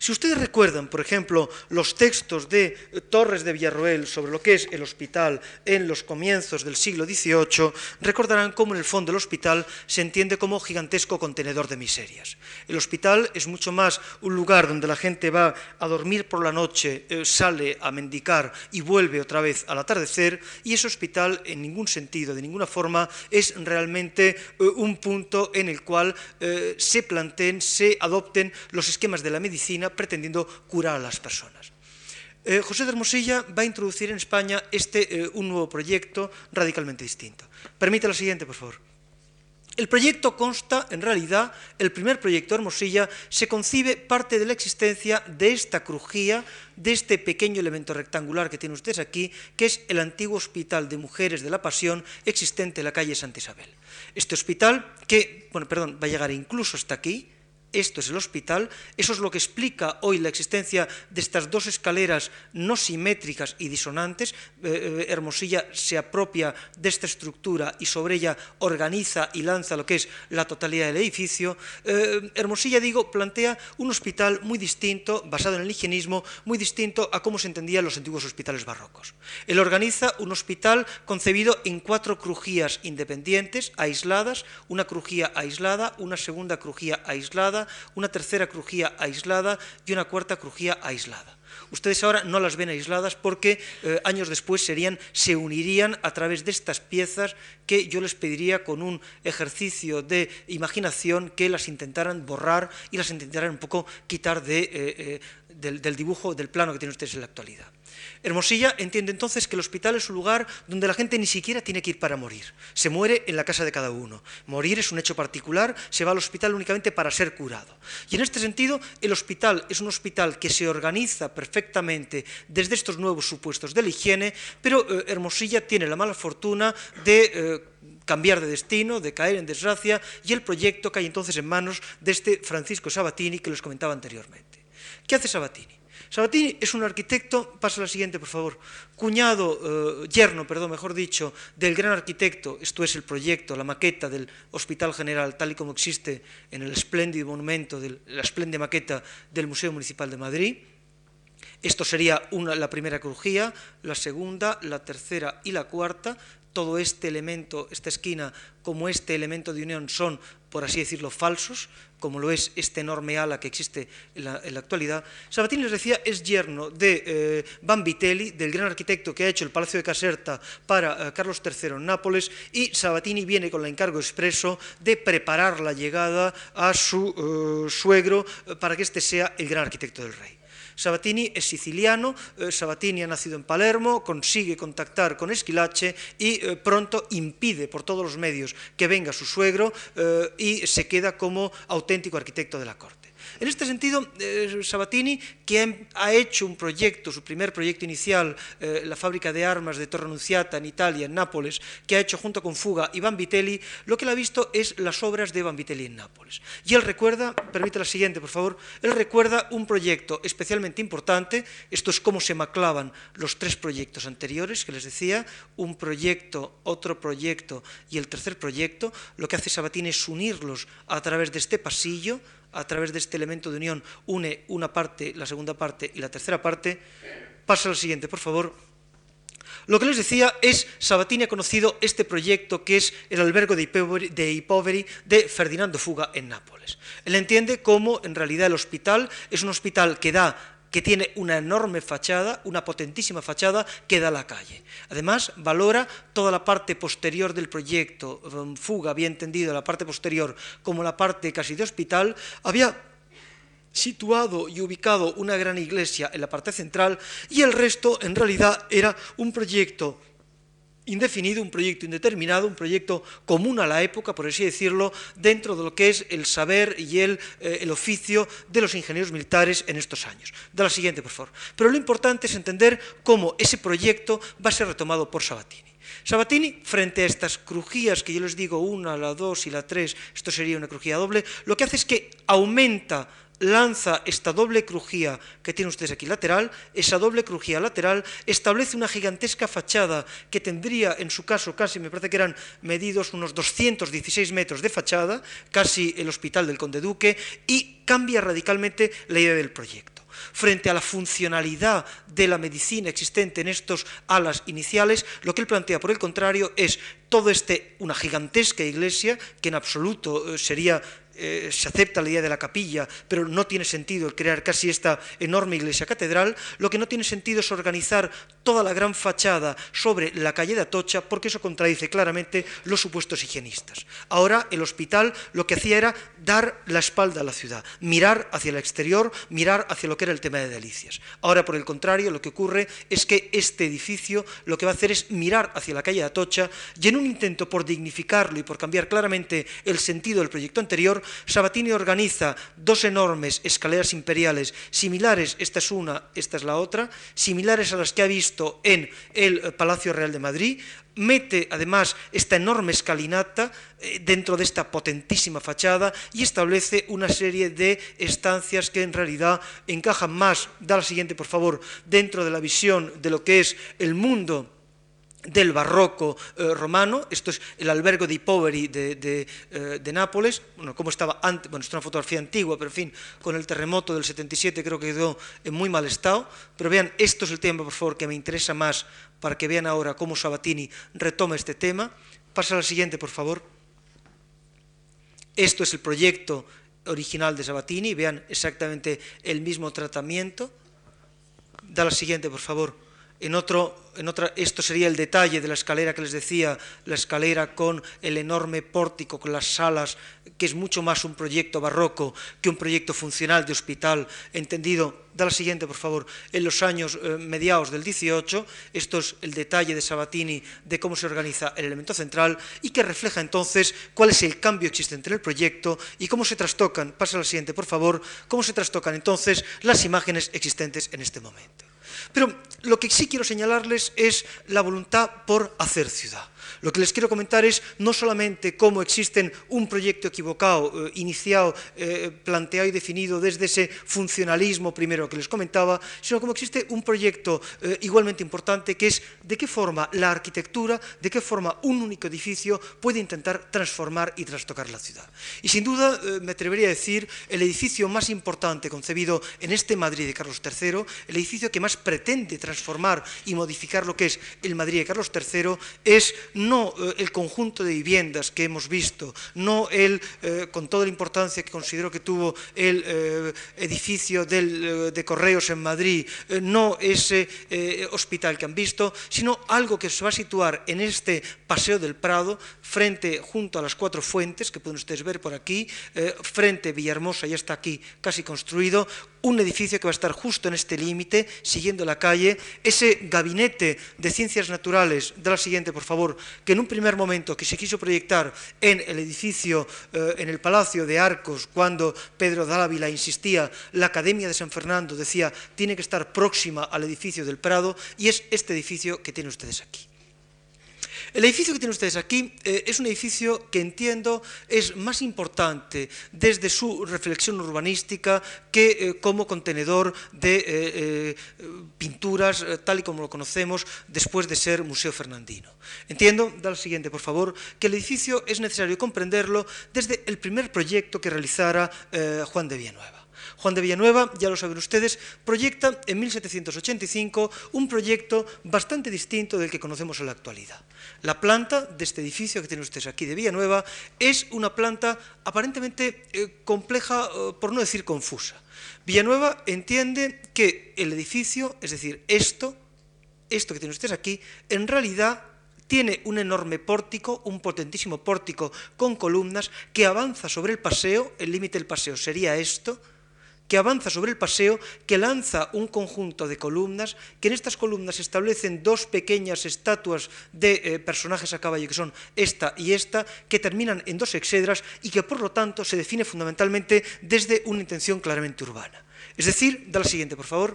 Si ustedes recuerdan, por ejemplo, los textos de Torres de Villarroel sobre lo que es el hospital en los comienzos del siglo XVIII, recordarán cómo en el fondo del hospital se entiende como gigantesco contenedor de miserias. El hospital es mucho más un lugar donde la gente va a dormir por la noche, eh, sale a mendicar y vuelve otra vez al atardecer, y ese hospital en ningún sentido, de ninguna forma, es realmente eh, un punto en el cual eh, se planteen, se adopten los esquemas de la medicina pretendiendo curar a las personas. Eh, José de Hermosilla va a introducir en España este, eh, un nuevo proyecto radicalmente distinto. Permite la siguiente, por favor. El proyecto consta, en realidad, el primer proyecto Hermosilla se concibe parte de la existencia de esta crujía, de este pequeño elemento rectangular que tienen ustedes aquí, que es el antiguo Hospital de Mujeres de la Pasión existente en la calle Santa Isabel. Este hospital, que, bueno, perdón, va a llegar incluso hasta aquí, esto es el hospital, eso es lo que explica hoy la existencia de estas dos escaleras no simétricas y disonantes. Eh, eh, Hermosilla se apropia de esta estructura y sobre ella organiza y lanza lo que es la totalidad del edificio. Eh, Hermosilla, digo, plantea un hospital muy distinto, basado en el higienismo, muy distinto a cómo se entendían los antiguos hospitales barrocos. Él organiza un hospital concebido en cuatro crujías independientes, aisladas, una crujía aislada, una segunda crujía una tercera crujía aislada y una cuarta crujía aislada. Ustedes ahora no las ven aisladas porque eh, años después se unirían a través de estas piezas que yo les pediría con un ejercicio de imaginación que las intentaran borrar y las intentaran un poco quitar eh, eh, del, del dibujo, del plano que tienen ustedes en la actualidad. Hermosilla entiende entonces que el hospital es un lugar donde la gente ni siquiera tiene que ir para morir. Se muere en la casa de cada uno. Morir es un hecho particular, se va al hospital únicamente para ser curado. Y en este sentido, el hospital es un hospital que se organiza perfectamente desde estos nuevos supuestos de la higiene, pero eh, Hermosilla tiene la mala fortuna de... Eh, cambiar de destino, de caer en desgracia, y el proyecto cae entonces en manos de este Francisco Sabatini que les comentaba anteriormente. ¿Qué hace Sabatini? Sabatini es un arquitecto, pasa la siguiente, por favor, cuñado, eh, yerno, perdón, mejor dicho, del gran arquitecto, esto es el proyecto, la maqueta del Hospital General, tal y como existe en el espléndido monumento, de la espléndida maqueta del Museo Municipal de Madrid. Esto sería la primera crujía, la segunda, la tercera y la cuarta. Todo este elemento, esta esquina, como este elemento de unión son, por así decirlo, falsos, como lo es este enorme ala que existe en la, actualidad. Sabatini, les decía, es yerno de eh, Vanvitelli, del gran arquitecto que ha hecho el Palacio de Caserta para eh, Carlos III en Nápoles, y Sabatini viene con el encargo expreso de preparar la llegada a su eh, suegro eh, para que éste sea el gran arquitecto del rey. Sabatini es siciliano, eh, Sabatini ha nacido en Palermo, consigue contactar con Esquilache y eh, pronto impide por todos los medios que venga su suegro eh, y se queda como auténtico arquitecto de la corte. En este sentido, eh, Sabatini, que ha hecho un proyecto, su primer proyecto inicial, eh, la fábrica de armas de Torre Annunziata en Italia, en Nápoles, que ha hecho junto con Fuga y Vanvitelli, lo que él ha visto es las obras de Vanvitelli en Nápoles. Y él recuerda, permite la siguiente, por favor, él recuerda un proyecto especialmente importante, esto es cómo se maclaban los tres proyectos anteriores, que les decía, un proyecto, otro proyecto y el tercer proyecto, lo que hace Sabatini es unirlos a través de este pasillo, a través de este elemento de unión une una parte, la segunda parte y la tercera parte. Pasa al siguiente, por favor. Lo que les decía es, Sabatini ha conocido este proyecto que es el albergo de Ipoveri de Ferdinando Fuga en Nápoles. Él entiende cómo en realidad el hospital es un hospital que da que tiene una enorme fachada, una potentísima fachada que da a la calle. Además, valora toda la parte posterior del proyecto. Fuga había entendido la parte posterior como la parte casi de hospital. Había situado y ubicado una gran iglesia en la parte central y el resto en realidad era un proyecto indefinido, un proyecto indeterminado, un proyecto común a la época, por así decirlo, dentro de lo que es el saber y el, eh, el, oficio de los ingenieros militares en estos años. Da la siguiente, por favor. Pero lo importante es entender cómo ese proyecto va a ser retomado por Sabatini. Sabatini, frente a estas crujías, que yo les digo una, la dos y la tres, esto sería una crujía doble, lo que hace es que aumenta lanza esta doble crujía que tienen ustedes aquí lateral, esa doble crujía lateral establece una gigantesca fachada que tendría en su caso casi, me parece que eran medidos unos 216 metros de fachada, casi el hospital del Conde Duque, y cambia radicalmente la idea del proyecto. Frente a la funcionalidad de la medicina existente en estos alas iniciales, lo que él plantea, por el contrario, es todo este, una gigantesca iglesia, que en absoluto eh, sería eh, se acepta la idea de la capilla, pero no tiene sentido el crear casi esta enorme iglesia catedral, lo que no tiene sentido es organizar toda la gran fachada sobre la calle de Atocha, porque eso contradice claramente los supuestos higienistas. Ahora el hospital lo que hacía era dar la espalda a la ciudad, mirar hacia el exterior, mirar hacia lo que era el tema de delicias. Ahora, por el contrario, lo que ocurre es que este edificio lo que va a hacer es mirar hacia la calle de Atocha y en un intento por dignificarlo y por cambiar claramente el sentido del proyecto anterior, Sabatini organiza dos enormes escaleras imperiales similares, esta es una, esta es la otra, similares a las que ha visto en el Palacio Real de Madrid, mete además esta enorme escalinata eh, dentro de esta potentísima fachada y establece una serie de estancias que en realidad encajan más, da la siguiente por favor, dentro de la visión de lo que es el mundo del barroco eh, romano, esto es el albergo de poveri de, de, eh, de, Nápoles, bueno, como estaba antes, bueno, es una fotografía antigua, pero en fin, con el terremoto del 77 creo que quedó en muy mal estado, pero vean, esto es el tema, por favor, que me interesa más para que vean ahora cómo Sabatini retoma este tema. Pasa al siguiente, por favor. Esto es el proyecto original de Sabatini, vean exactamente el mismo tratamiento. Da la siguiente, por favor. En otro, otra, esto sería el detalle de la escalera que les decía, la escalera con el enorme pórtico, con las salas, que es mucho más un proyecto barroco que un proyecto funcional de hospital, entendido, da la siguiente por favor, en los años eh, mediados del 18, esto es el detalle de Sabatini de cómo se organiza el elemento central y que refleja entonces cuál es el cambio existente en el proyecto y cómo se trastocan, pasa a la siguiente por favor, cómo se trastocan entonces las imágenes existentes en este momento. Pero lo que sí quiero señalarles es la voluntad por hacer ciudad. Lo que les quiero comentar es no solamente cómo existen un proyecto equivocado, eh, iniciado, eh, planteado y definido desde ese funcionalismo primero que les comentaba, sino cómo existe un proyecto eh, igualmente importante que es de qué forma la arquitectura, de qué forma un único edificio puede intentar transformar y trastocar la ciudad. Y sin duda me atrevería a decir el edificio más importante concebido en este Madrid de Carlos III, el edificio que más pretende transformar y modificar lo que es el Madrid de Carlos III, es eh, el conjunto de viviendas que hemos visto, no el, eh, con toda la importancia que considero que tuvo el eh, edificio del, de Correos en Madrid, no ese hospital que han visto, sino algo que se va a situar en este Paseo del Prado, frente, junto a las cuatro fuentes, que pueden ustedes ver por aquí, frente Villahermosa, ya está aquí casi construido, un edificio que va a estar justo en este límite, siguiendo la calle, ese gabinete de ciencias naturales, de la siguiente, por favor, que en un primer momento que se quiso proyectar en el edificio, eh, en el Palacio de Arcos, cuando Pedro Dávila insistía, la Academia de San Fernando decía, tiene que estar próxima al edificio del Prado, y es este edificio que tienen ustedes aquí. El edificio que tienen ustedes aquí eh, es un edificio que entiendo es más importante desde su reflexión urbanística que eh, como contenedor de eh, pinturas tal y como lo conocemos después de ser Museo Fernandino. Entiendo, da el siguiente por favor, que el edificio es necesario comprenderlo desde el primer proyecto que realizara Juan de Villanueva. Juan de Villanueva, ya lo saben ustedes, proyecta en 1785 un proyecto bastante distinto del que conocemos en la actualidad. La planta de este edificio que tienen ustedes aquí de Villanueva es una planta aparentemente eh, compleja, eh, por no decir confusa. Villanueva entiende que el edificio, es decir, esto, esto que tienen ustedes aquí, en realidad tiene un enorme pórtico, un potentísimo pórtico con columnas que avanza sobre el paseo, el límite del paseo sería esto, que avanza sobre el paseo, que lanza un conjunto de columnas, que en estas columnas se establecen dos pequeñas estatuas de eh, personajes a caballo, que son esta y esta, que terminan en dos exedras y que por lo tanto se define fundamentalmente desde una intención claramente urbana. Es decir, da la siguiente, por favor.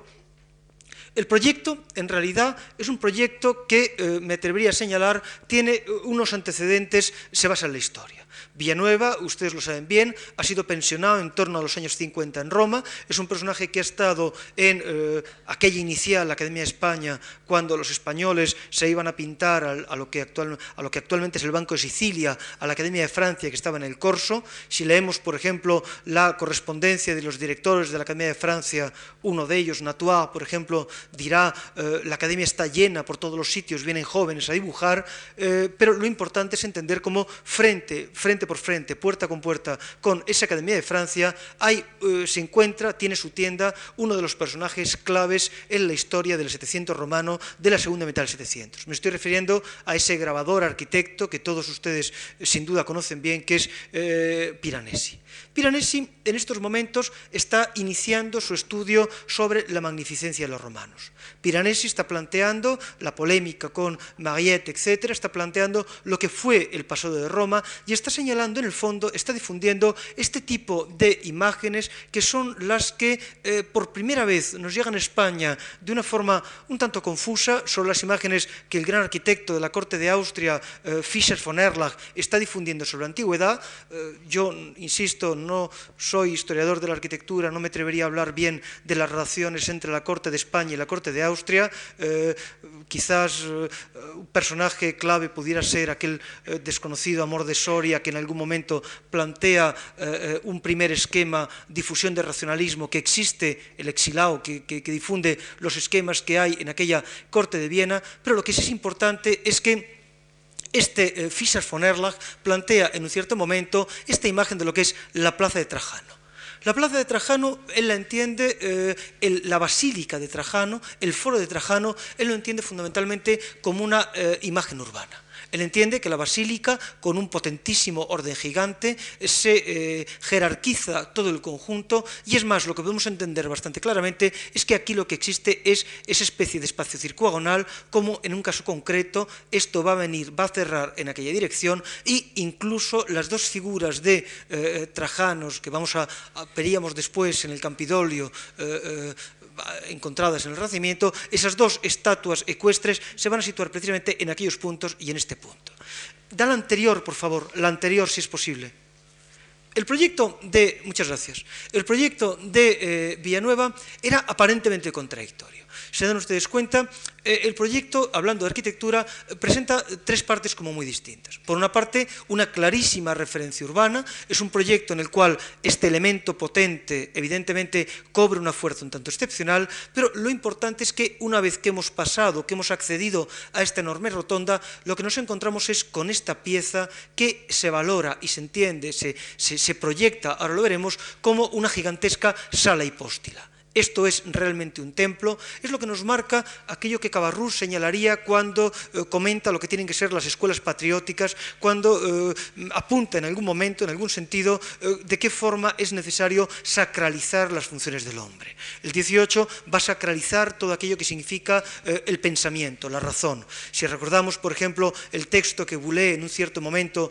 El proyecto, en realidad, es un proyecto que, eh, me atrevería a señalar, tiene eh, unos antecedentes, se basa en la historia. Villanueva, ustedes lo saben bien, ha sido pensionado en torno a los años 50 en Roma, es un personaje que ha estado en eh, aquella inicial, Academia de España, cuando los españoles se iban a pintar a, lo que actualmente es el Banco de Sicilia, a la Academia de Francia, que estaba en el Corso. Si leemos, por ejemplo, la correspondencia de los directores de la Academia de Francia, uno de ellos, Natois, por ejemplo, dirá, eh, la Academia está llena por todos los sitios, vienen jóvenes a dibujar, eh, pero lo importante es entender cómo frente, frente por frente, puerta con puerta, con esa Academia de Francia, hay, eh, se encuentra, tiene su tienda, uno de los personajes claves en la historia del 700 romano de la segunda mitad del 700. Me estoy refiriendo a ese grabador arquitecto que todos ustedes sin duda conocen bien, que es Piranesi. Piranesi en estos momentos está iniciando su estudio sobre la magnificencia de los romanos. Piranesi está planteando la polémica con Mariette, etc., está planteando lo que fue el pasado de Roma y está señalando en el fondo, está difundiendo este tipo de imágenes que son las que eh, por primera vez nos llegan a España de una forma un tanto confusa, son las imágenes que el gran arquitecto de la corte de Austria, eh, Fischer von Erlach, está difundiendo sobre la antigüedad. Eh, yo, insisto, no soy historiador de la arquitectura, no me atrevería a hablar bien de las relaciones entre la corte de España y la corte de Austria. Eh, quizás eh, un personaje clave pudiera ser aquel eh, desconocido Amor de Soria que en algún momento plantea un primer esquema, difusión de racionalismo, que existe el exilado, que, que difunde los esquemas que hay en aquella corte de Viena, pero lo que sí es importante es que este Fischer von Erlach plantea en un cierto momento esta imagen de lo que es la plaza de Trajano. La plaza de Trajano, él la entiende, eh, la basílica de Trajano, el foro de Trajano, él lo entiende fundamentalmente como una eh, imagen urbana. Él entiende que la basílica, con un potentísimo orden gigante, se eh, jerarquiza todo el conjunto y es más, lo que podemos entender bastante claramente es que aquí lo que existe es esa especie de espacio circuagonal, como en un caso concreto esto va a venir, va a cerrar en aquella dirección e incluso las dos figuras de eh, Trajanos que vamos a, veríamos después en el Campidolio, eh, encontradas en el Renacimiento, esas dos estatuas ecuestres se van a situar precisamente en aquellos puntos y en este punto. Da la anterior, por favor, la anterior si es posible. El proyecto de, muchas gracias, el proyecto de eh, Villanueva era aparentemente contradictorio se dan ustedes cuenta, eh, el proyecto, hablando de arquitectura, presenta tres partes como muy distintas. Por una parte, una clarísima referencia urbana, es un proyecto en el cual este elemento potente, evidentemente, cobra una fuerza un tanto excepcional, pero lo importante es que una vez que hemos pasado, que hemos accedido a esta enorme rotonda, lo que nos encontramos es con esta pieza que se valora y se entiende, se, se proyecta, ahora lo veremos, como una gigantesca sala hipóstila. Esto es realmente un templo, es lo que nos marca aquello que Cabarrús señalaría cuando eh, comenta lo que tienen que ser las escuelas patrióticas, cuando eh, apunta en algún momento, en algún sentido, eh, de qué forma es necesario sacralizar las funciones del hombre. El 18 va a sacralizar todo aquello que significa el pensamiento, la razón. Si recordamos, por ejemplo, el texto que Boulez en un cierto momento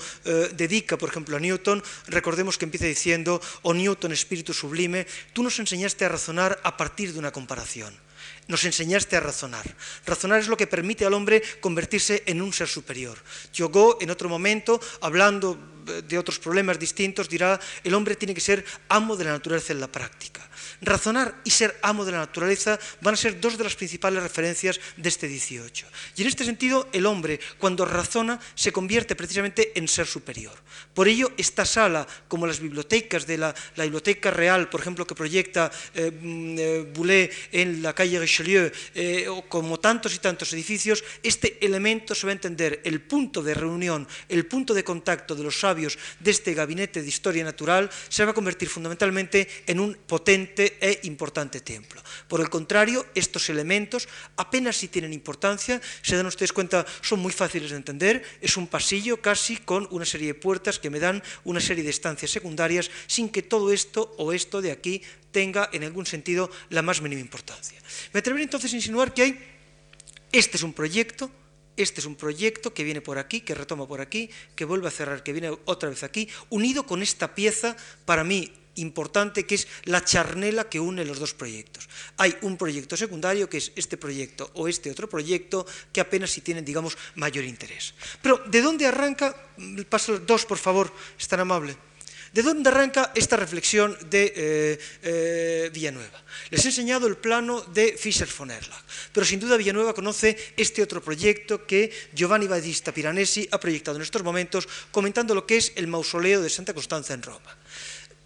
dedica, por ejemplo, a Newton, recordemos que empieza diciendo, oh Newton, espíritu sublime, tú nos enseñaste a razonar a partir de una comparación. Nos enseñaste a razonar. Razonar es lo que permite al hombre convertirse en un ser superior. Yogo, en otro momento, hablando de otros problemas distintos, dirá, el hombre tiene que ser amo de la naturaleza en la práctica. Razonar y ser amo de la naturaleza van a ser dos de las principales referencias de este 18. Y en este sentido, el hombre, cuando razona, se convierte precisamente en ser superior. Por ello, esta sala, como las bibliotecas de la, Biblioteca Real, por ejemplo, que proyecta eh, mm, eh, Boulet en la calle Richelieu, eh, o como tantos y tantos edificios, este elemento se va a entender el punto de reunión, el punto de contacto de los sabios labios deste gabinete de historia natural se va a convertir fundamentalmente en un potente e importante templo. Por el contrario, estos elementos apenas si tienen importancia, se dan ustedes cuenta, son muy fáciles de entender, es un pasillo casi con una serie de puertas que me dan una serie de estancias secundarias sin que todo esto o esto de aquí tenga en algún sentido la más mínima importancia. Me atreveré entonces a insinuar que hay, este es un proyecto, este es un proyecto que viene por aquí, que retoma por aquí, que vuelve a cerrar, que viene otra vez aquí, unido con esta pieza, para mí importante, que es la charnela que une los dos proyectos. Hay un proyecto secundario, que es este proyecto o este otro proyecto, que apenas si tienen, digamos, mayor interés. Pero, ¿de dónde arranca? Paso dos, por favor, es tan amable. ¿De dónde arranca esta reflexión de eh, eh, Villanueva? Les he enseñado el plano de Fischer von Erlach, pero sin duda Villanueva conoce este otro proyecto que Giovanni Battista Piranesi ha proyectado en estos momentos, comentando lo que es el mausoleo de Santa Constanza en Roma.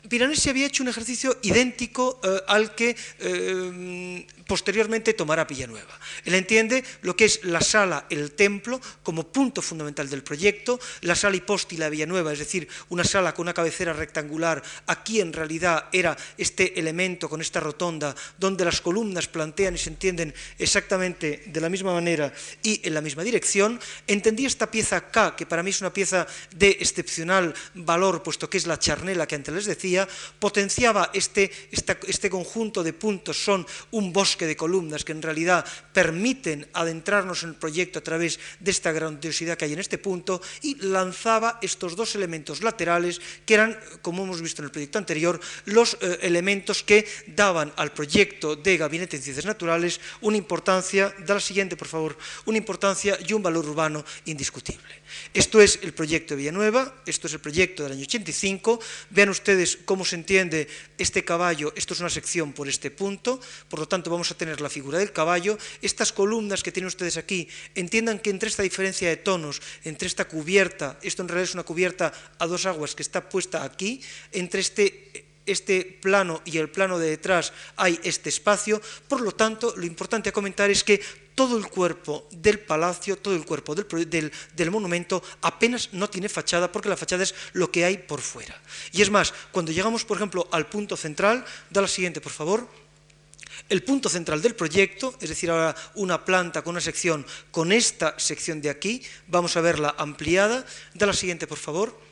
Piranesi había hecho un ejercicio idéntico eh, al que eh, posteriormente tomará Villanueva. Él entiende lo que es la sala, el templo, como punto fundamental del proyecto, la sala hipóstila de Villanueva, es decir, una sala con una cabecera rectangular, aquí en realidad era este elemento con esta rotonda, donde las columnas plantean y se entienden exactamente de la misma manera y en la misma dirección. Entendí esta pieza K, que para mí es una pieza de excepcional valor, puesto que es la charnela que antes les decía, potenciaba este, este conjunto de puntos, son un bosque de columnas que en realidad permiten adentrarnos en el proyecto a través de esta grandiosidad que hay en este punto y lanzaba estos dos elementos laterales que eran, como hemos visto en el proyecto anterior, los eh, elementos que daban al proyecto de Gabinete en Ciencias Naturales una importancia, da la siguiente por favor, una importancia y un valor urbano indiscutible. Esto es el proyecto de Villanueva, esto es el proyecto del año 85. Vean ustedes cómo se entiende este caballo, esto es una sección por este punto, por lo tanto vamos a tener la figura del caballo. Estas columnas que tienen ustedes aquí, entiendan que entre esta diferencia de tonos, entre esta cubierta, esto en realidad es una cubierta a dos aguas que está puesta aquí, entre este este plano y el plano de detrás hay este espacio, por lo tanto, lo importante a comentar es que todo el cuerpo del palacio, todo el cuerpo del, monumento apenas no tiene fachada porque la fachada es lo que hay por fuera. Y es más, cuando llegamos, por ejemplo, al punto central, da la siguiente, por favor. El punto central del proyecto, es decir, ahora una planta con una sección, con esta sección de aquí, vamos a verla ampliada. Da la siguiente, por favor.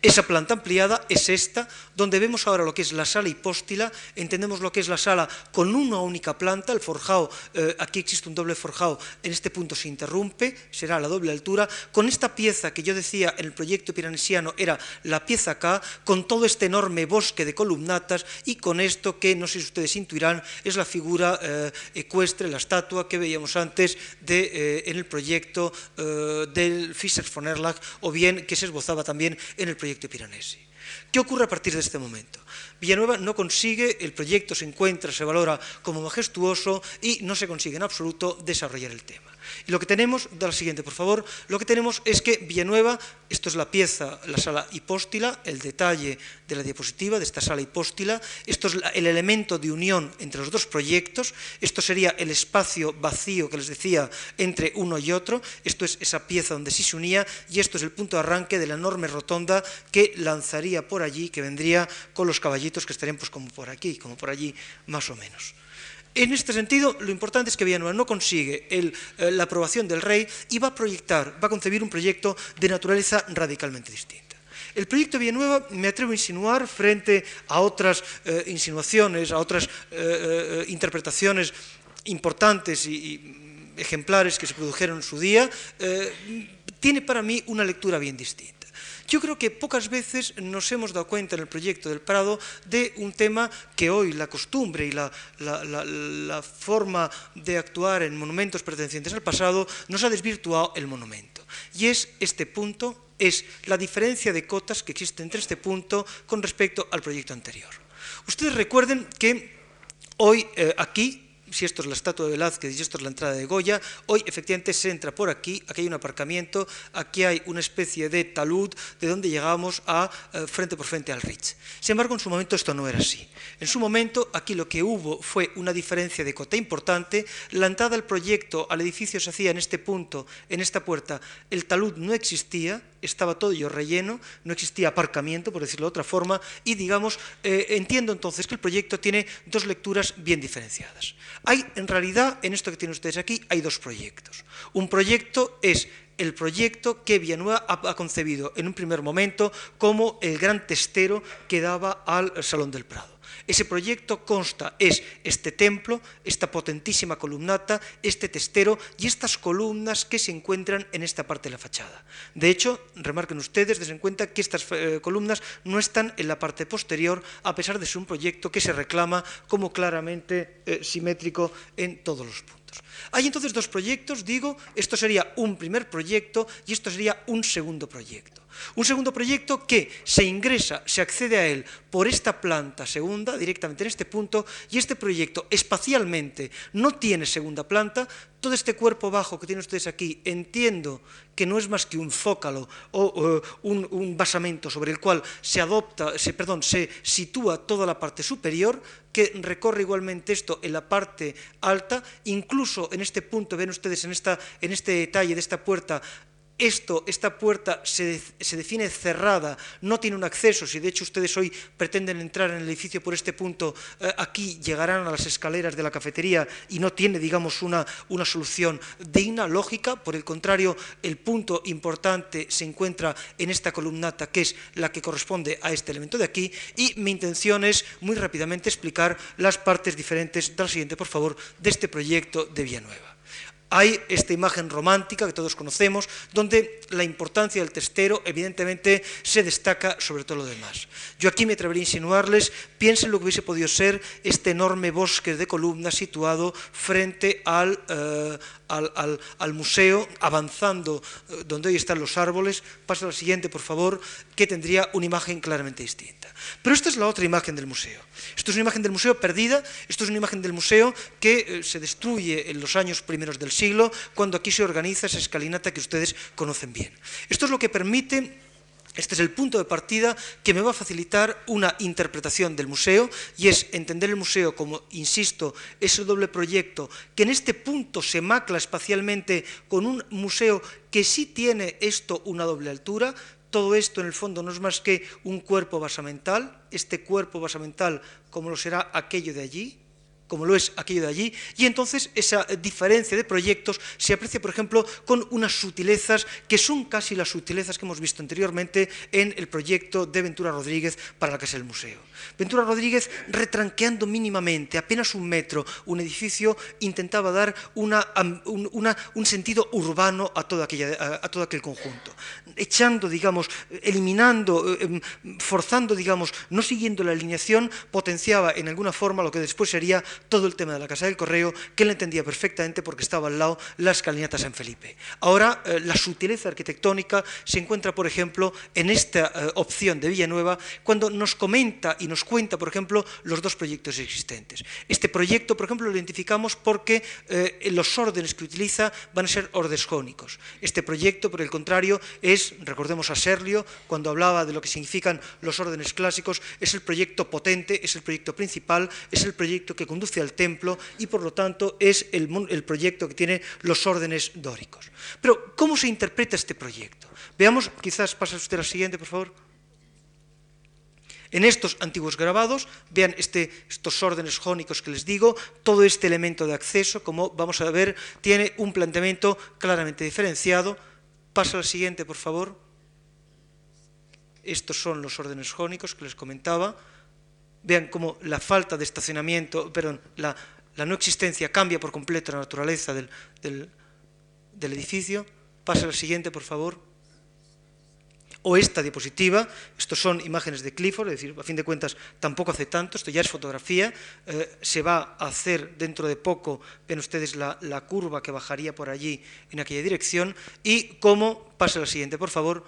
Esa planta ampliada es esta, donde vemos ahora lo que es la sala hipóstila, entendemos lo que es la sala con una única planta, el forjado, eh, aquí existe un doble forjado, en este punto se interrumpe, será la doble altura, con esta pieza que yo decía en el proyecto piranesiano era la pieza acá, con todo este enorme bosque de columnatas y con esto que, no sé si ustedes intuirán, es la figura eh, ecuestre, la estatua que veíamos antes de, eh, en el proyecto del Fischer von Erlach, o bien que se esbozaba también en el proyecto proyecto Piranesi. ¿Qué ocurre a partir de este momento? Villanueva no consigue, el proyecto se encuentra, se valora como majestuoso y no se consigue en absoluto desarrollar el tema. Y lo que tenemos, da la siguiente por favor, lo que tenemos es que Villanueva, esto es la pieza, la sala hipóstila, el detalle de la diapositiva de esta sala hipóstila, esto es el elemento de unión entre los dos proyectos, esto sería el espacio vacío que les decía entre uno y otro, esto es esa pieza donde sí se unía y esto es el punto de arranque de la enorme rotonda que lanzaría por allí, que vendría con los caballitos que estarían pues como por aquí, como por allí más o menos. En este sentido, lo importante es que Villanueva no consigue eh, la aprobación del rey y va a proyectar, va a concebir un proyecto de naturaleza radicalmente distinta. El proyecto Villanueva, me atrevo a insinuar, frente a otras eh, insinuaciones, a otras eh, interpretaciones importantes y, ejemplares que se produjeron en su día, tiene para mí una lectura bien distinta. Yo creo que pocas veces nos hemos dado cuenta en el proyecto del Prado de un tema que hoy la costumbre y la, forma de actuar en monumentos pertenecientes al pasado nos ha desvirtuado el monumento. Y es este punto, es la diferencia de cotas que existe entre este punto con respecto al proyecto anterior. Ustedes recuerden que hoy eh, aquí si esto es la estatua de Velázquez y esto es la entrada de Goya, hoy efectivamente se entra por aquí, aquí hay un aparcamiento, aquí hay una especie de talud de donde llegamos a eh, frente por frente al Ritz. Sin embargo, en su momento esto no era así. En su momento aquí lo que hubo fue una diferencia de cota importante, la entrada al proyecto, al edificio se hacía en este punto, en esta puerta, el talud no existía, estaba todo yo relleno, no existía aparcamiento, por decirlo de otra forma, y digamos, eh, entiendo entonces que el proyecto tiene dos lecturas bien diferenciadas. Hay, en realidad, en esto que tienen ustedes aquí, hay dos proyectos. Un proyecto es el proyecto que Villanueva ha, concebido en un primer momento como el gran testero que daba al Salón del Prado. Ese proyecto consta, es este templo, esta potentísima columnata, este testero y estas columnas que se encuentran en esta parte de la fachada. De hecho, remarquen ustedes, den cuenta que estas eh, columnas no están en la parte posterior, a pesar de ser un proyecto que se reclama como claramente eh, simétrico en todos los puntos. Hay entonces dos proyectos, digo, esto sería un primer proyecto y esto sería un segundo proyecto. Un segundo proyecto que se ingresa, se accede a él por esta planta segunda, directamente en este punto, y este proyecto espacialmente no tiene segunda planta, todo este cuerpo bajo que tienen ustedes aquí, entiendo que no es más que un zócalo o, un, basamento sobre el cual se adopta, se, perdón, se sitúa toda la parte superior, que recorre igualmente esto en la parte alta, incluso en este punto, ven ustedes en, esta, en este detalle de esta puerta, esto, esta puerta se, define cerrada, no tiene un acceso, si de hecho ustedes hoy pretenden entrar en el edificio por este punto, eh, aquí llegarán a las escaleras de la cafetería y no tiene, digamos, una, una solución digna, lógica, por el contrario, el punto importante se encuentra en esta columnata, que es la que corresponde a este elemento de aquí, y mi intención es muy rápidamente explicar las partes diferentes, la siguiente, por favor, de este proyecto de Villanueva hay esta imagen romántica que todos conocemos, donde la importancia del testero evidentemente se destaca sobre todo lo demás. Yo aquí me atrevería a insinuarles, piensen lo que hubiese podido ser este enorme bosque de columnas situado frente al, eh, al, museo, avanzando eh, donde hoy están los árboles. Pasa a la siguiente, por favor, que tendría una imagen claramente distinta. Pero esta es la otra imagen del museo. Esto es una imagen del museo perdida, esto es una imagen del museo que eh, se destruye en los años primeros del siglo, cuando aquí se organiza esa escalinata que ustedes conocen bien. Esto es lo que permite este es el punto de partida que me va a facilitar una interpretación del museo y es entender el museo como, insisto, ese doble proyecto que en este punto se macla espacialmente con un museo que sí tiene esto una doble altura, todo esto en el fondo no es más que un cuerpo basamental, este cuerpo basamental como lo será aquello de allí, como lo es aquello de allí, y entonces esa diferencia de proyectos se aprecia, por ejemplo, con unas sutilezas que son casi las sutilezas que hemos visto anteriormente en el proyecto de Ventura Rodríguez para la Casa del Museo. Ventura Rodríguez, retranqueando mínimamente, apenas un metro, un edificio, intentaba dar una, un sentido urbano a, toda aquella, a, todo aquel conjunto, echando, digamos, eliminando, eh, em, forzando, digamos, no siguiendo la alineación, potenciaba en alguna forma lo que después sería todo el tema de la Casa del Correo, que él entendía perfectamente porque estaba al lado la escalinata San Felipe. Ahora, eh, la sutileza arquitectónica se encuentra, por ejemplo, en esta eh, opción de Villanueva, cuando nos comenta y nos cuenta, por ejemplo, los dos proyectos existentes. Este proyecto, por ejemplo, lo identificamos porque eh, los órdenes que utiliza van a ser órdenes jónicos. Este proyecto, por el contrario, es, recordemos a Serlio, cuando hablaba de lo que significan los órdenes clásicos, es el proyecto potente, es el proyecto principal, es el proyecto que conduce al templo y por lo tanto es el, proyecto que tiene los órdenes dóricos. Pero, ¿cómo se interpreta este proyecto? Veamos, quizás pasa usted la siguiente, por favor. En estos antiguos grabados, vean este, estos órdenes jónicos que les digo, todo este elemento de acceso, como vamos a ver, tiene un planteamiento claramente diferenciado. Pasa al siguiente, por favor. Estos son los órdenes jónicos que les comentaba. Vean cómo la falta de estacionamiento, perdón, la, no existencia cambia por completo la naturaleza del, del edificio. Pasa al siguiente, por favor o esta diapositiva, estos son imágenes de Clifford, es decir, a fin de cuentas tampoco hace tanto, esto ya es fotografía, eh, se va a hacer dentro de poco, ven ustedes la, la, curva que bajaría por allí en aquella dirección, y cómo, pasa la siguiente por favor,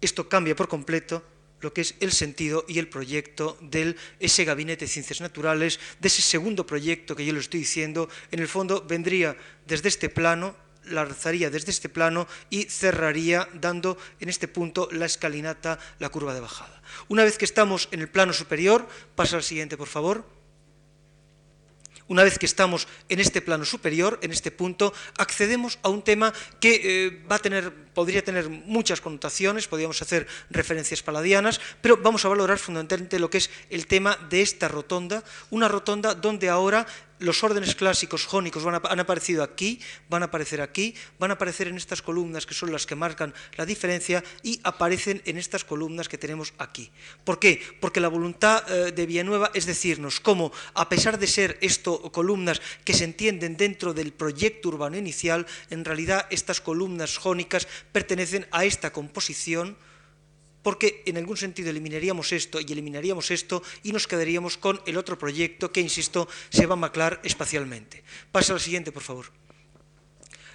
esto cambia por completo lo que es el sentido y el proyecto de ese gabinete de ciencias naturales, de ese segundo proyecto que yo le estoy diciendo, en el fondo vendría desde este plano la alzaría desde este plano y cerraría dando en este punto la escalinata, la curva de bajada. Una vez que estamos en el plano superior, pasa al siguiente, por favor. Una vez que estamos en este plano superior, en este punto, accedemos a un tema que eh, va a tener, podría tener muchas connotaciones, podríamos hacer referencias paladianas, pero vamos a valorar fundamentalmente lo que es el tema de esta rotonda, una rotonda donde ahora los órdenes clásicos jónicos han aparecido aquí, van a aparecer aquí, van a aparecer en estas columnas que son las que marcan la diferencia y aparecen en estas columnas que tenemos aquí. ¿Por qué? Porque la voluntad eh, de Villanueva es decirnos cómo, a pesar de ser esto columnas que se entienden dentro del proyecto urbano inicial, en realidad estas columnas jónicas pertenecen a esta composición porque en algún sentido eliminaríamos esto y eliminaríamos esto y nos quedaríamos con el otro proyecto que, insisto, se va a maclar espacialmente. Pasa al siguiente, por favor.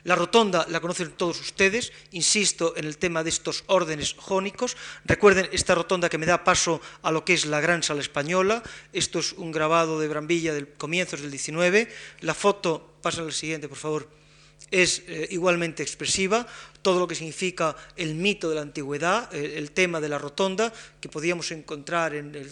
La rotonda la conocen todos ustedes, insisto en el tema de estos órdenes jónicos. Recuerden esta rotonda que me da paso a lo que es la gran sala española. Esto es un grabado de Brambilla del comienzos del 19. La foto, pasa al siguiente, por favor es eh, igualmente expresiva, todo lo que significa el mito de la antigüedad, el, tema de la rotonda, que podíamos encontrar en el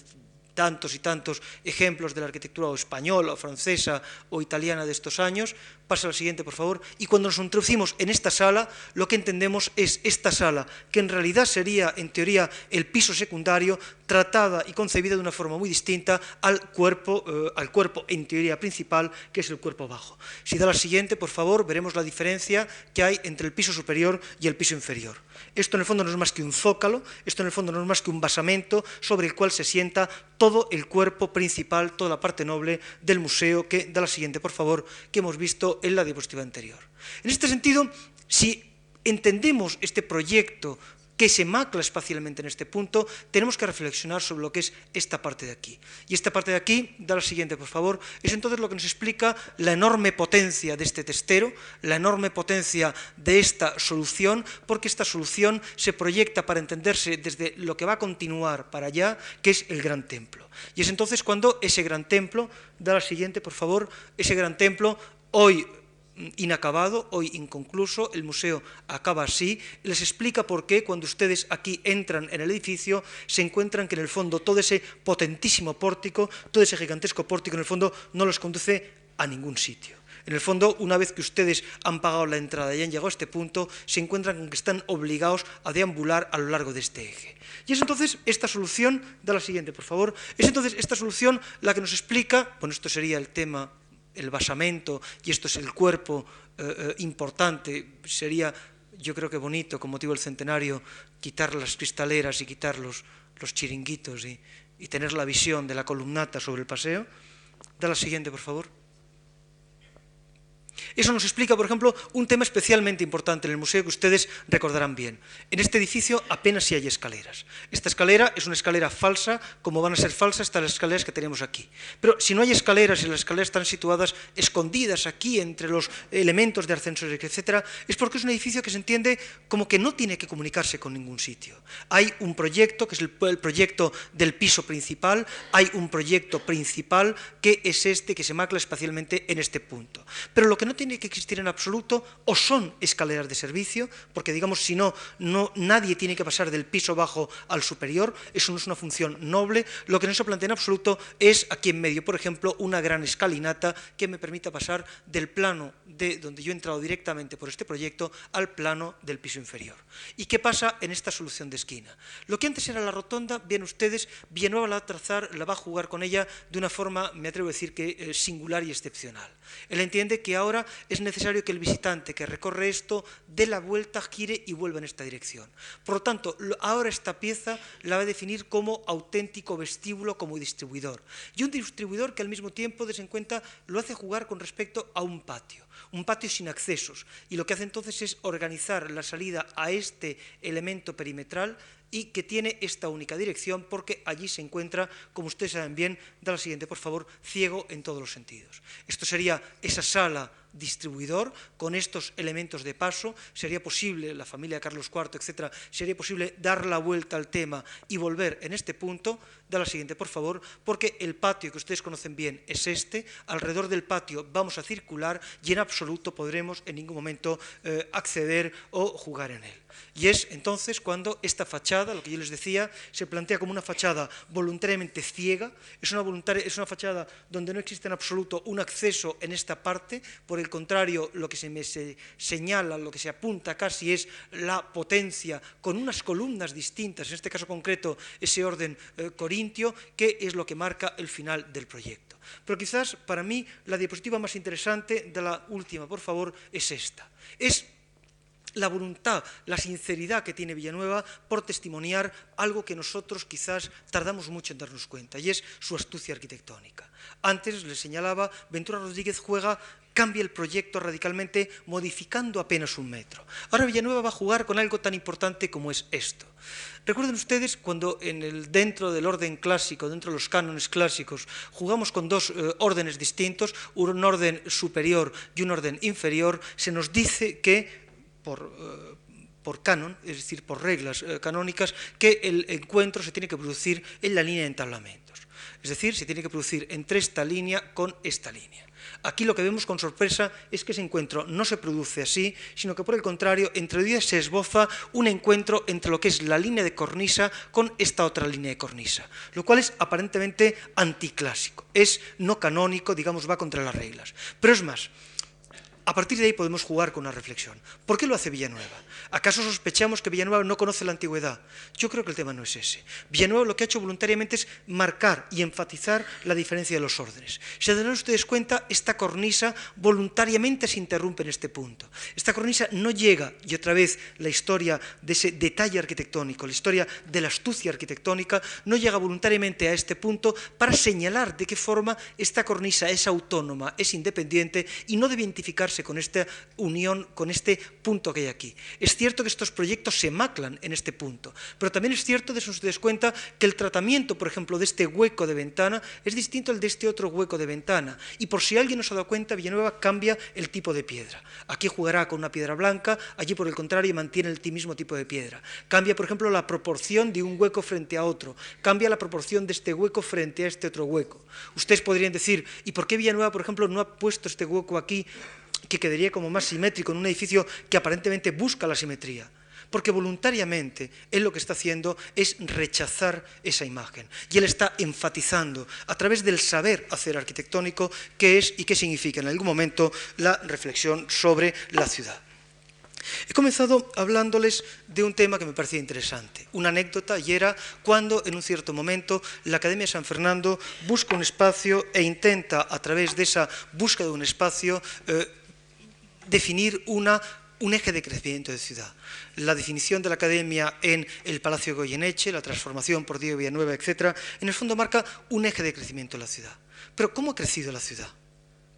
tantos y tantos ejemplos de la arquitectura española, o francesa o italiana de estos años. Pasa al siguiente, por favor. Y cuando nos introducimos en esta sala, lo que entendemos es esta sala, que en realidad sería, en teoría, el piso secundario, tratada y concebida de una forma muy distinta al cuerpo, eh, al cuerpo en teoría principal, que es el cuerpo bajo. Si da la siguiente, por favor, veremos la diferencia que hay entre el piso superior y el piso inferior. Esto en el fondo no es más que un zócalo, esto en el fondo no es más que un basamento sobre el cual se sienta todo el cuerpo principal, toda la parte noble del museo, que da la siguiente, por favor, que hemos visto en la diapositiva anterior. En este sentido, si entendemos este proyecto que se macla espacialmente en este punto, tenemos que reflexionar sobre lo que es esta parte de aquí. Y esta parte de aquí, da la siguiente, por favor, es entonces lo que nos explica la enorme potencia de este testero, la enorme potencia de esta solución, porque esta solución se proyecta para entenderse desde lo que va a continuar para allá, que es el gran templo. Y es entonces cuando ese gran templo, da la siguiente, por favor, ese gran templo hoy inacabado, hoy inconcluso, el museo acaba así, les explica por qué cuando ustedes aquí entran en el edificio se encuentran que en el fondo todo ese potentísimo pórtico, todo ese gigantesco pórtico en el fondo no los conduce a ningún sitio. En el fondo, una vez que ustedes han pagado la entrada y han llegado a este punto, se encuentran con que están obligados a deambular a lo largo de este eje. Y es entonces esta solución, da la siguiente, por favor, es entonces esta solución la que nos explica, bueno, esto sería el tema el basamento y esto es el cuerpo eh, eh, importante, sería yo creo que bonito con motivo del centenario quitar las cristaleras y quitar los, los chiringuitos y, y tener la visión de la columnata sobre el paseo. Da la siguiente, por favor. Eso nos explica, por ejemplo, un tema especialmente importante en el museo que ustedes recordarán bien. En este edificio apenas si hay escaleras. Esta escalera es una escalera falsa, como van a ser falsas estas escaleras que tenemos aquí. Pero si no hay escaleras y las escaleras están situadas escondidas aquí entre los elementos de ascensores, etc., es porque es un edificio que se entiende como que no tiene que comunicarse con ningún sitio. Hay un proyecto, que es el, proyecto del piso principal, hay un proyecto principal que es este, que se macla espacialmente en este punto. Pero lo que no tiene que existir en absoluto o son escaleras de servicio, porque digamos, si no, no nadie tiene que pasar del piso bajo al superior, eso no es una función noble, lo que no se plantea en absoluto es aquí en medio, por ejemplo, una gran escalinata que me permita pasar del plano de donde yo he entrado directamente por este proyecto al plano del piso inferior. ¿Y qué pasa en esta solución de esquina? Lo que antes era la rotonda, bien ustedes, Villanueva la trazar, la va a jugar con ella de una forma, me atrevo a decir que eh, singular y excepcional. Él entiende que ahora es necesario que el visitante que recorre esto dé la vuelta, gire y vuelva en esta dirección. Por lo tanto, ahora esta pieza la va a definir como auténtico vestíbulo, como distribuidor. Y un distribuidor que al mismo tiempo, des en cuenta, lo hace jugar con respecto a un patio, un patio sin accesos. Y lo que hace entonces es organizar la salida a este elemento perimetral y que tiene esta única dirección porque allí se encuentra, como ustedes saben bien, da la siguiente, por favor, ciego en todos los sentidos. Esto sería esa sala distribuidor con estos elementos de paso, sería posible, la familia Carlos IV, etcétera, sería posible dar la vuelta al tema y volver en este punto, da la siguiente, por favor, porque el patio que ustedes conocen bien es este, alrededor del patio vamos a circular y en absoluto podremos en ningún momento eh, acceder o jugar en él. Y es entonces cuando esta fachada, lo que yo les decía, se plantea como una fachada voluntariamente ciega, es una, es una fachada donde no existe en absoluto un acceso en esta parte, por el contrario, lo que se me señala, lo que se apunta casi es la potencia con unas columnas distintas, en este caso concreto ese orden eh, corintio, que es lo que marca el final del proyecto. Pero quizás para mí la diapositiva más interesante de la última, por favor, es esta. Es la voluntad, la sinceridad que tiene Villanueva por testimoniar algo que nosotros quizás tardamos mucho en darnos cuenta, y es su astucia arquitectónica. Antes les señalaba, Ventura Rodríguez juega cambia el proyecto radicalmente modificando apenas un metro. Ahora Villanueva va a jugar con algo tan importante como es esto. Recuerden ustedes cuando en el, dentro del orden clásico, dentro de los cánones clásicos, jugamos con dos eh, órdenes distintos, un orden superior y un orden inferior, se nos dice que por, eh, por canon, es decir, por reglas eh, canónicas, que el encuentro se tiene que producir en la línea de entablamentos. Es decir, se tiene que producir entre esta línea con esta línea. Aquí lo que vemos con sorpresa es que ese encuentro no se produce así, sino que por el contrario, entre ellos se esboza un encuentro entre lo que es la línea de cornisa con esta otra línea de cornisa, lo cual es aparentemente anticlásico, es no canónico, digamos, va contra las reglas. Pero es más, a partir de ahí podemos jugar con una reflexión. ¿Por qué lo hace Villanueva? ¿Acaso sospechamos que Villanueva no conoce la antigüedad? Yo creo que el tema no es ese. Villanueva lo que ha hecho voluntariamente es marcar y enfatizar la diferencia de los órdenes. Si se dan ustedes cuenta, esta cornisa voluntariamente se interrumpe en este punto. Esta cornisa no llega, y otra vez la historia de ese detalle arquitectónico, la historia de la astucia arquitectónica, no llega voluntariamente a este punto para señalar de qué forma esta cornisa es autónoma, es independiente y no debe identificarse con esta unión, con este punto que hay aquí. Es cierto que estos proyectos se maclan en este punto, pero también es cierto, de eso se des cuenta, que el tratamiento, por ejemplo, de este hueco de ventana es distinto al de este otro hueco de ventana. Y por si alguien no se ha dado cuenta, Villanueva cambia el tipo de piedra. Aquí jugará con una piedra blanca, allí por el contrario mantiene el mismo tipo de piedra. Cambia, por ejemplo, la proporción de un hueco frente a otro. Cambia la proporción de este hueco frente a este otro hueco. Ustedes podrían decir, ¿y por qué Villanueva, por ejemplo, no ha puesto este hueco aquí que quedaría como más simétrico en un edificio que aparentemente busca la simetría. Porque voluntariamente él lo que está haciendo es rechazar esa imagen. Y él está enfatizando a través del saber hacer arquitectónico qué es y qué significa en algún momento la reflexión sobre la ciudad. He comenzado hablándoles de un tema que me parecía interesante, una anécdota, y era cuando en un cierto momento la Academia de San Fernando busca un espacio e intenta, a través de esa búsqueda de un espacio, eh, definir una, un eje de crecimiento de ciudad. La definición de la academia en el Palacio Goyeneche, la transformación por Diego Villanueva, etc., en el fondo marca un eje de crecimiento de la ciudad. Pero ¿cómo ha crecido la ciudad?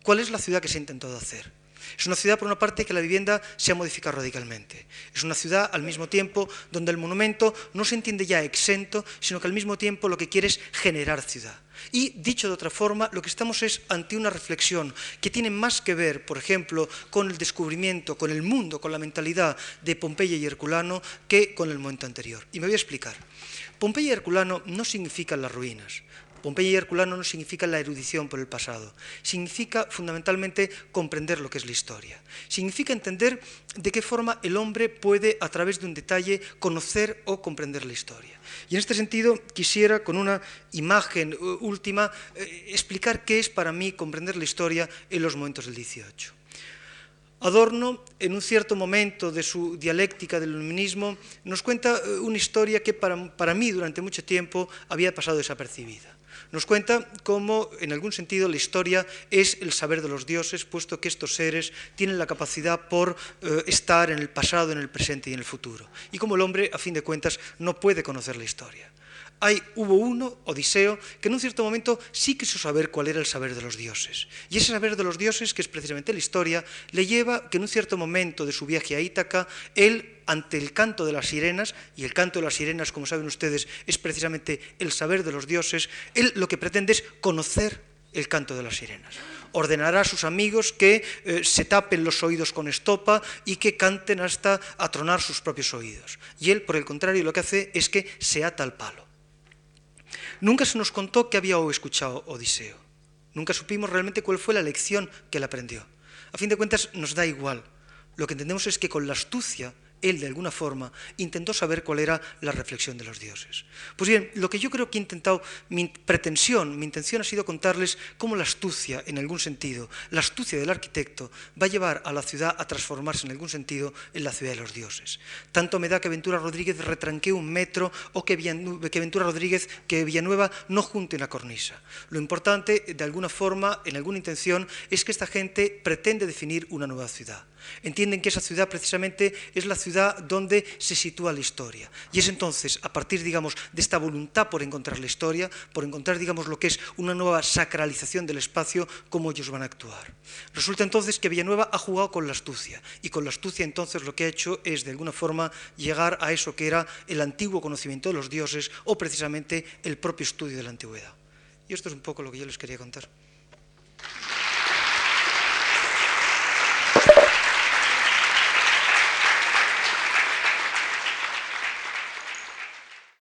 ¿Cuál es la ciudad que se ha intentado hacer? Es una ciudad, por una parte, que la vivienda se ha modificado radicalmente. Es una ciudad, al mismo tiempo, donde el monumento no se entiende ya exento, sino que al mismo tiempo lo que quiere es generar ciudad. Y, dicho de otra forma, lo que estamos es ante una reflexión que tiene más que ver, por ejemplo, con el descubrimiento, con el mundo, con la mentalidad de Pompeya y Herculano, que con el momento anterior. Y me voy a explicar. Pompeya y Herculano no significan las ruinas. Pompeya y Herculano no significa la erudición por el pasado, significa fundamentalmente comprender lo que es la historia. Significa entender de qué forma el hombre puede, a través de un detalle, conocer o comprender la historia. Y en este sentido quisiera, con una imagen eh, última, eh, explicar qué es para mí comprender la historia en los momentos del 18. Adorno, en un cierto momento de su dialéctica del iluminismo, nos cuenta eh, una historia que para, para mí durante mucho tiempo había pasado desapercibida. Nos cuenta cómo, en algún sentido, la historia es el saber de los dioses, puesto que estos seres tienen la capacidad por eh, estar en el pasado, en el presente y en el futuro. Y como el hombre, a fin de cuentas, no puede conocer la historia hay, hubo uno, Odiseo, que en un cierto momento sí quiso saber cuál era el saber de los dioses. Y ese saber de los dioses, que es precisamente la historia, le lleva que en un cierto momento de su viaje a Ítaca, él, ante el canto de las sirenas, y el canto de las sirenas, como saben ustedes, es precisamente el saber de los dioses, él lo que pretende es conocer el canto de las sirenas ordenará a sus amigos que eh, se tapen los oídos con estopa y que canten hasta atronar sus propios oídos. Y él, por el contrario, lo que hace es que se ata al palo. Nunca se nos contó que había escuchado Odiseo. Nunca supimos realmente cuál fue la lección que él aprendió. A fin de cuentas, nos da igual. Lo que entendemos es que con la astucia él de alguna forma intentó saber cuál era la reflexión de los dioses. Pues bien, lo que yo creo que he intentado, mi pretensión, mi intención ha sido contarles cómo la astucia, en algún sentido, la astucia del arquitecto va a llevar a la ciudad a transformarse en algún sentido en la ciudad de los dioses. Tanto me da que Ventura Rodríguez retranque un metro o que, Ventura Rodríguez, que Villanueva no junte una cornisa. Lo importante, de alguna forma, en alguna intención, es que esta gente pretende definir una nueva ciudad. Entienden que esa ciudad precisamente es la ciudad donde se sitúa la historia. Y es entonces, a partir, digamos, de esta voluntad por encontrar la historia, por encontrar, digamos, lo que es una nueva sacralización del espacio, cómo ellos van a actuar. Resulta entonces que Villanueva ha jugado con la astucia. Y con la astucia entonces lo que ha hecho es, de alguna forma, llegar a eso que era el antiguo conocimiento de los dioses o precisamente el propio estudio de la antigüedad. Y esto es un poco lo que yo les quería contar.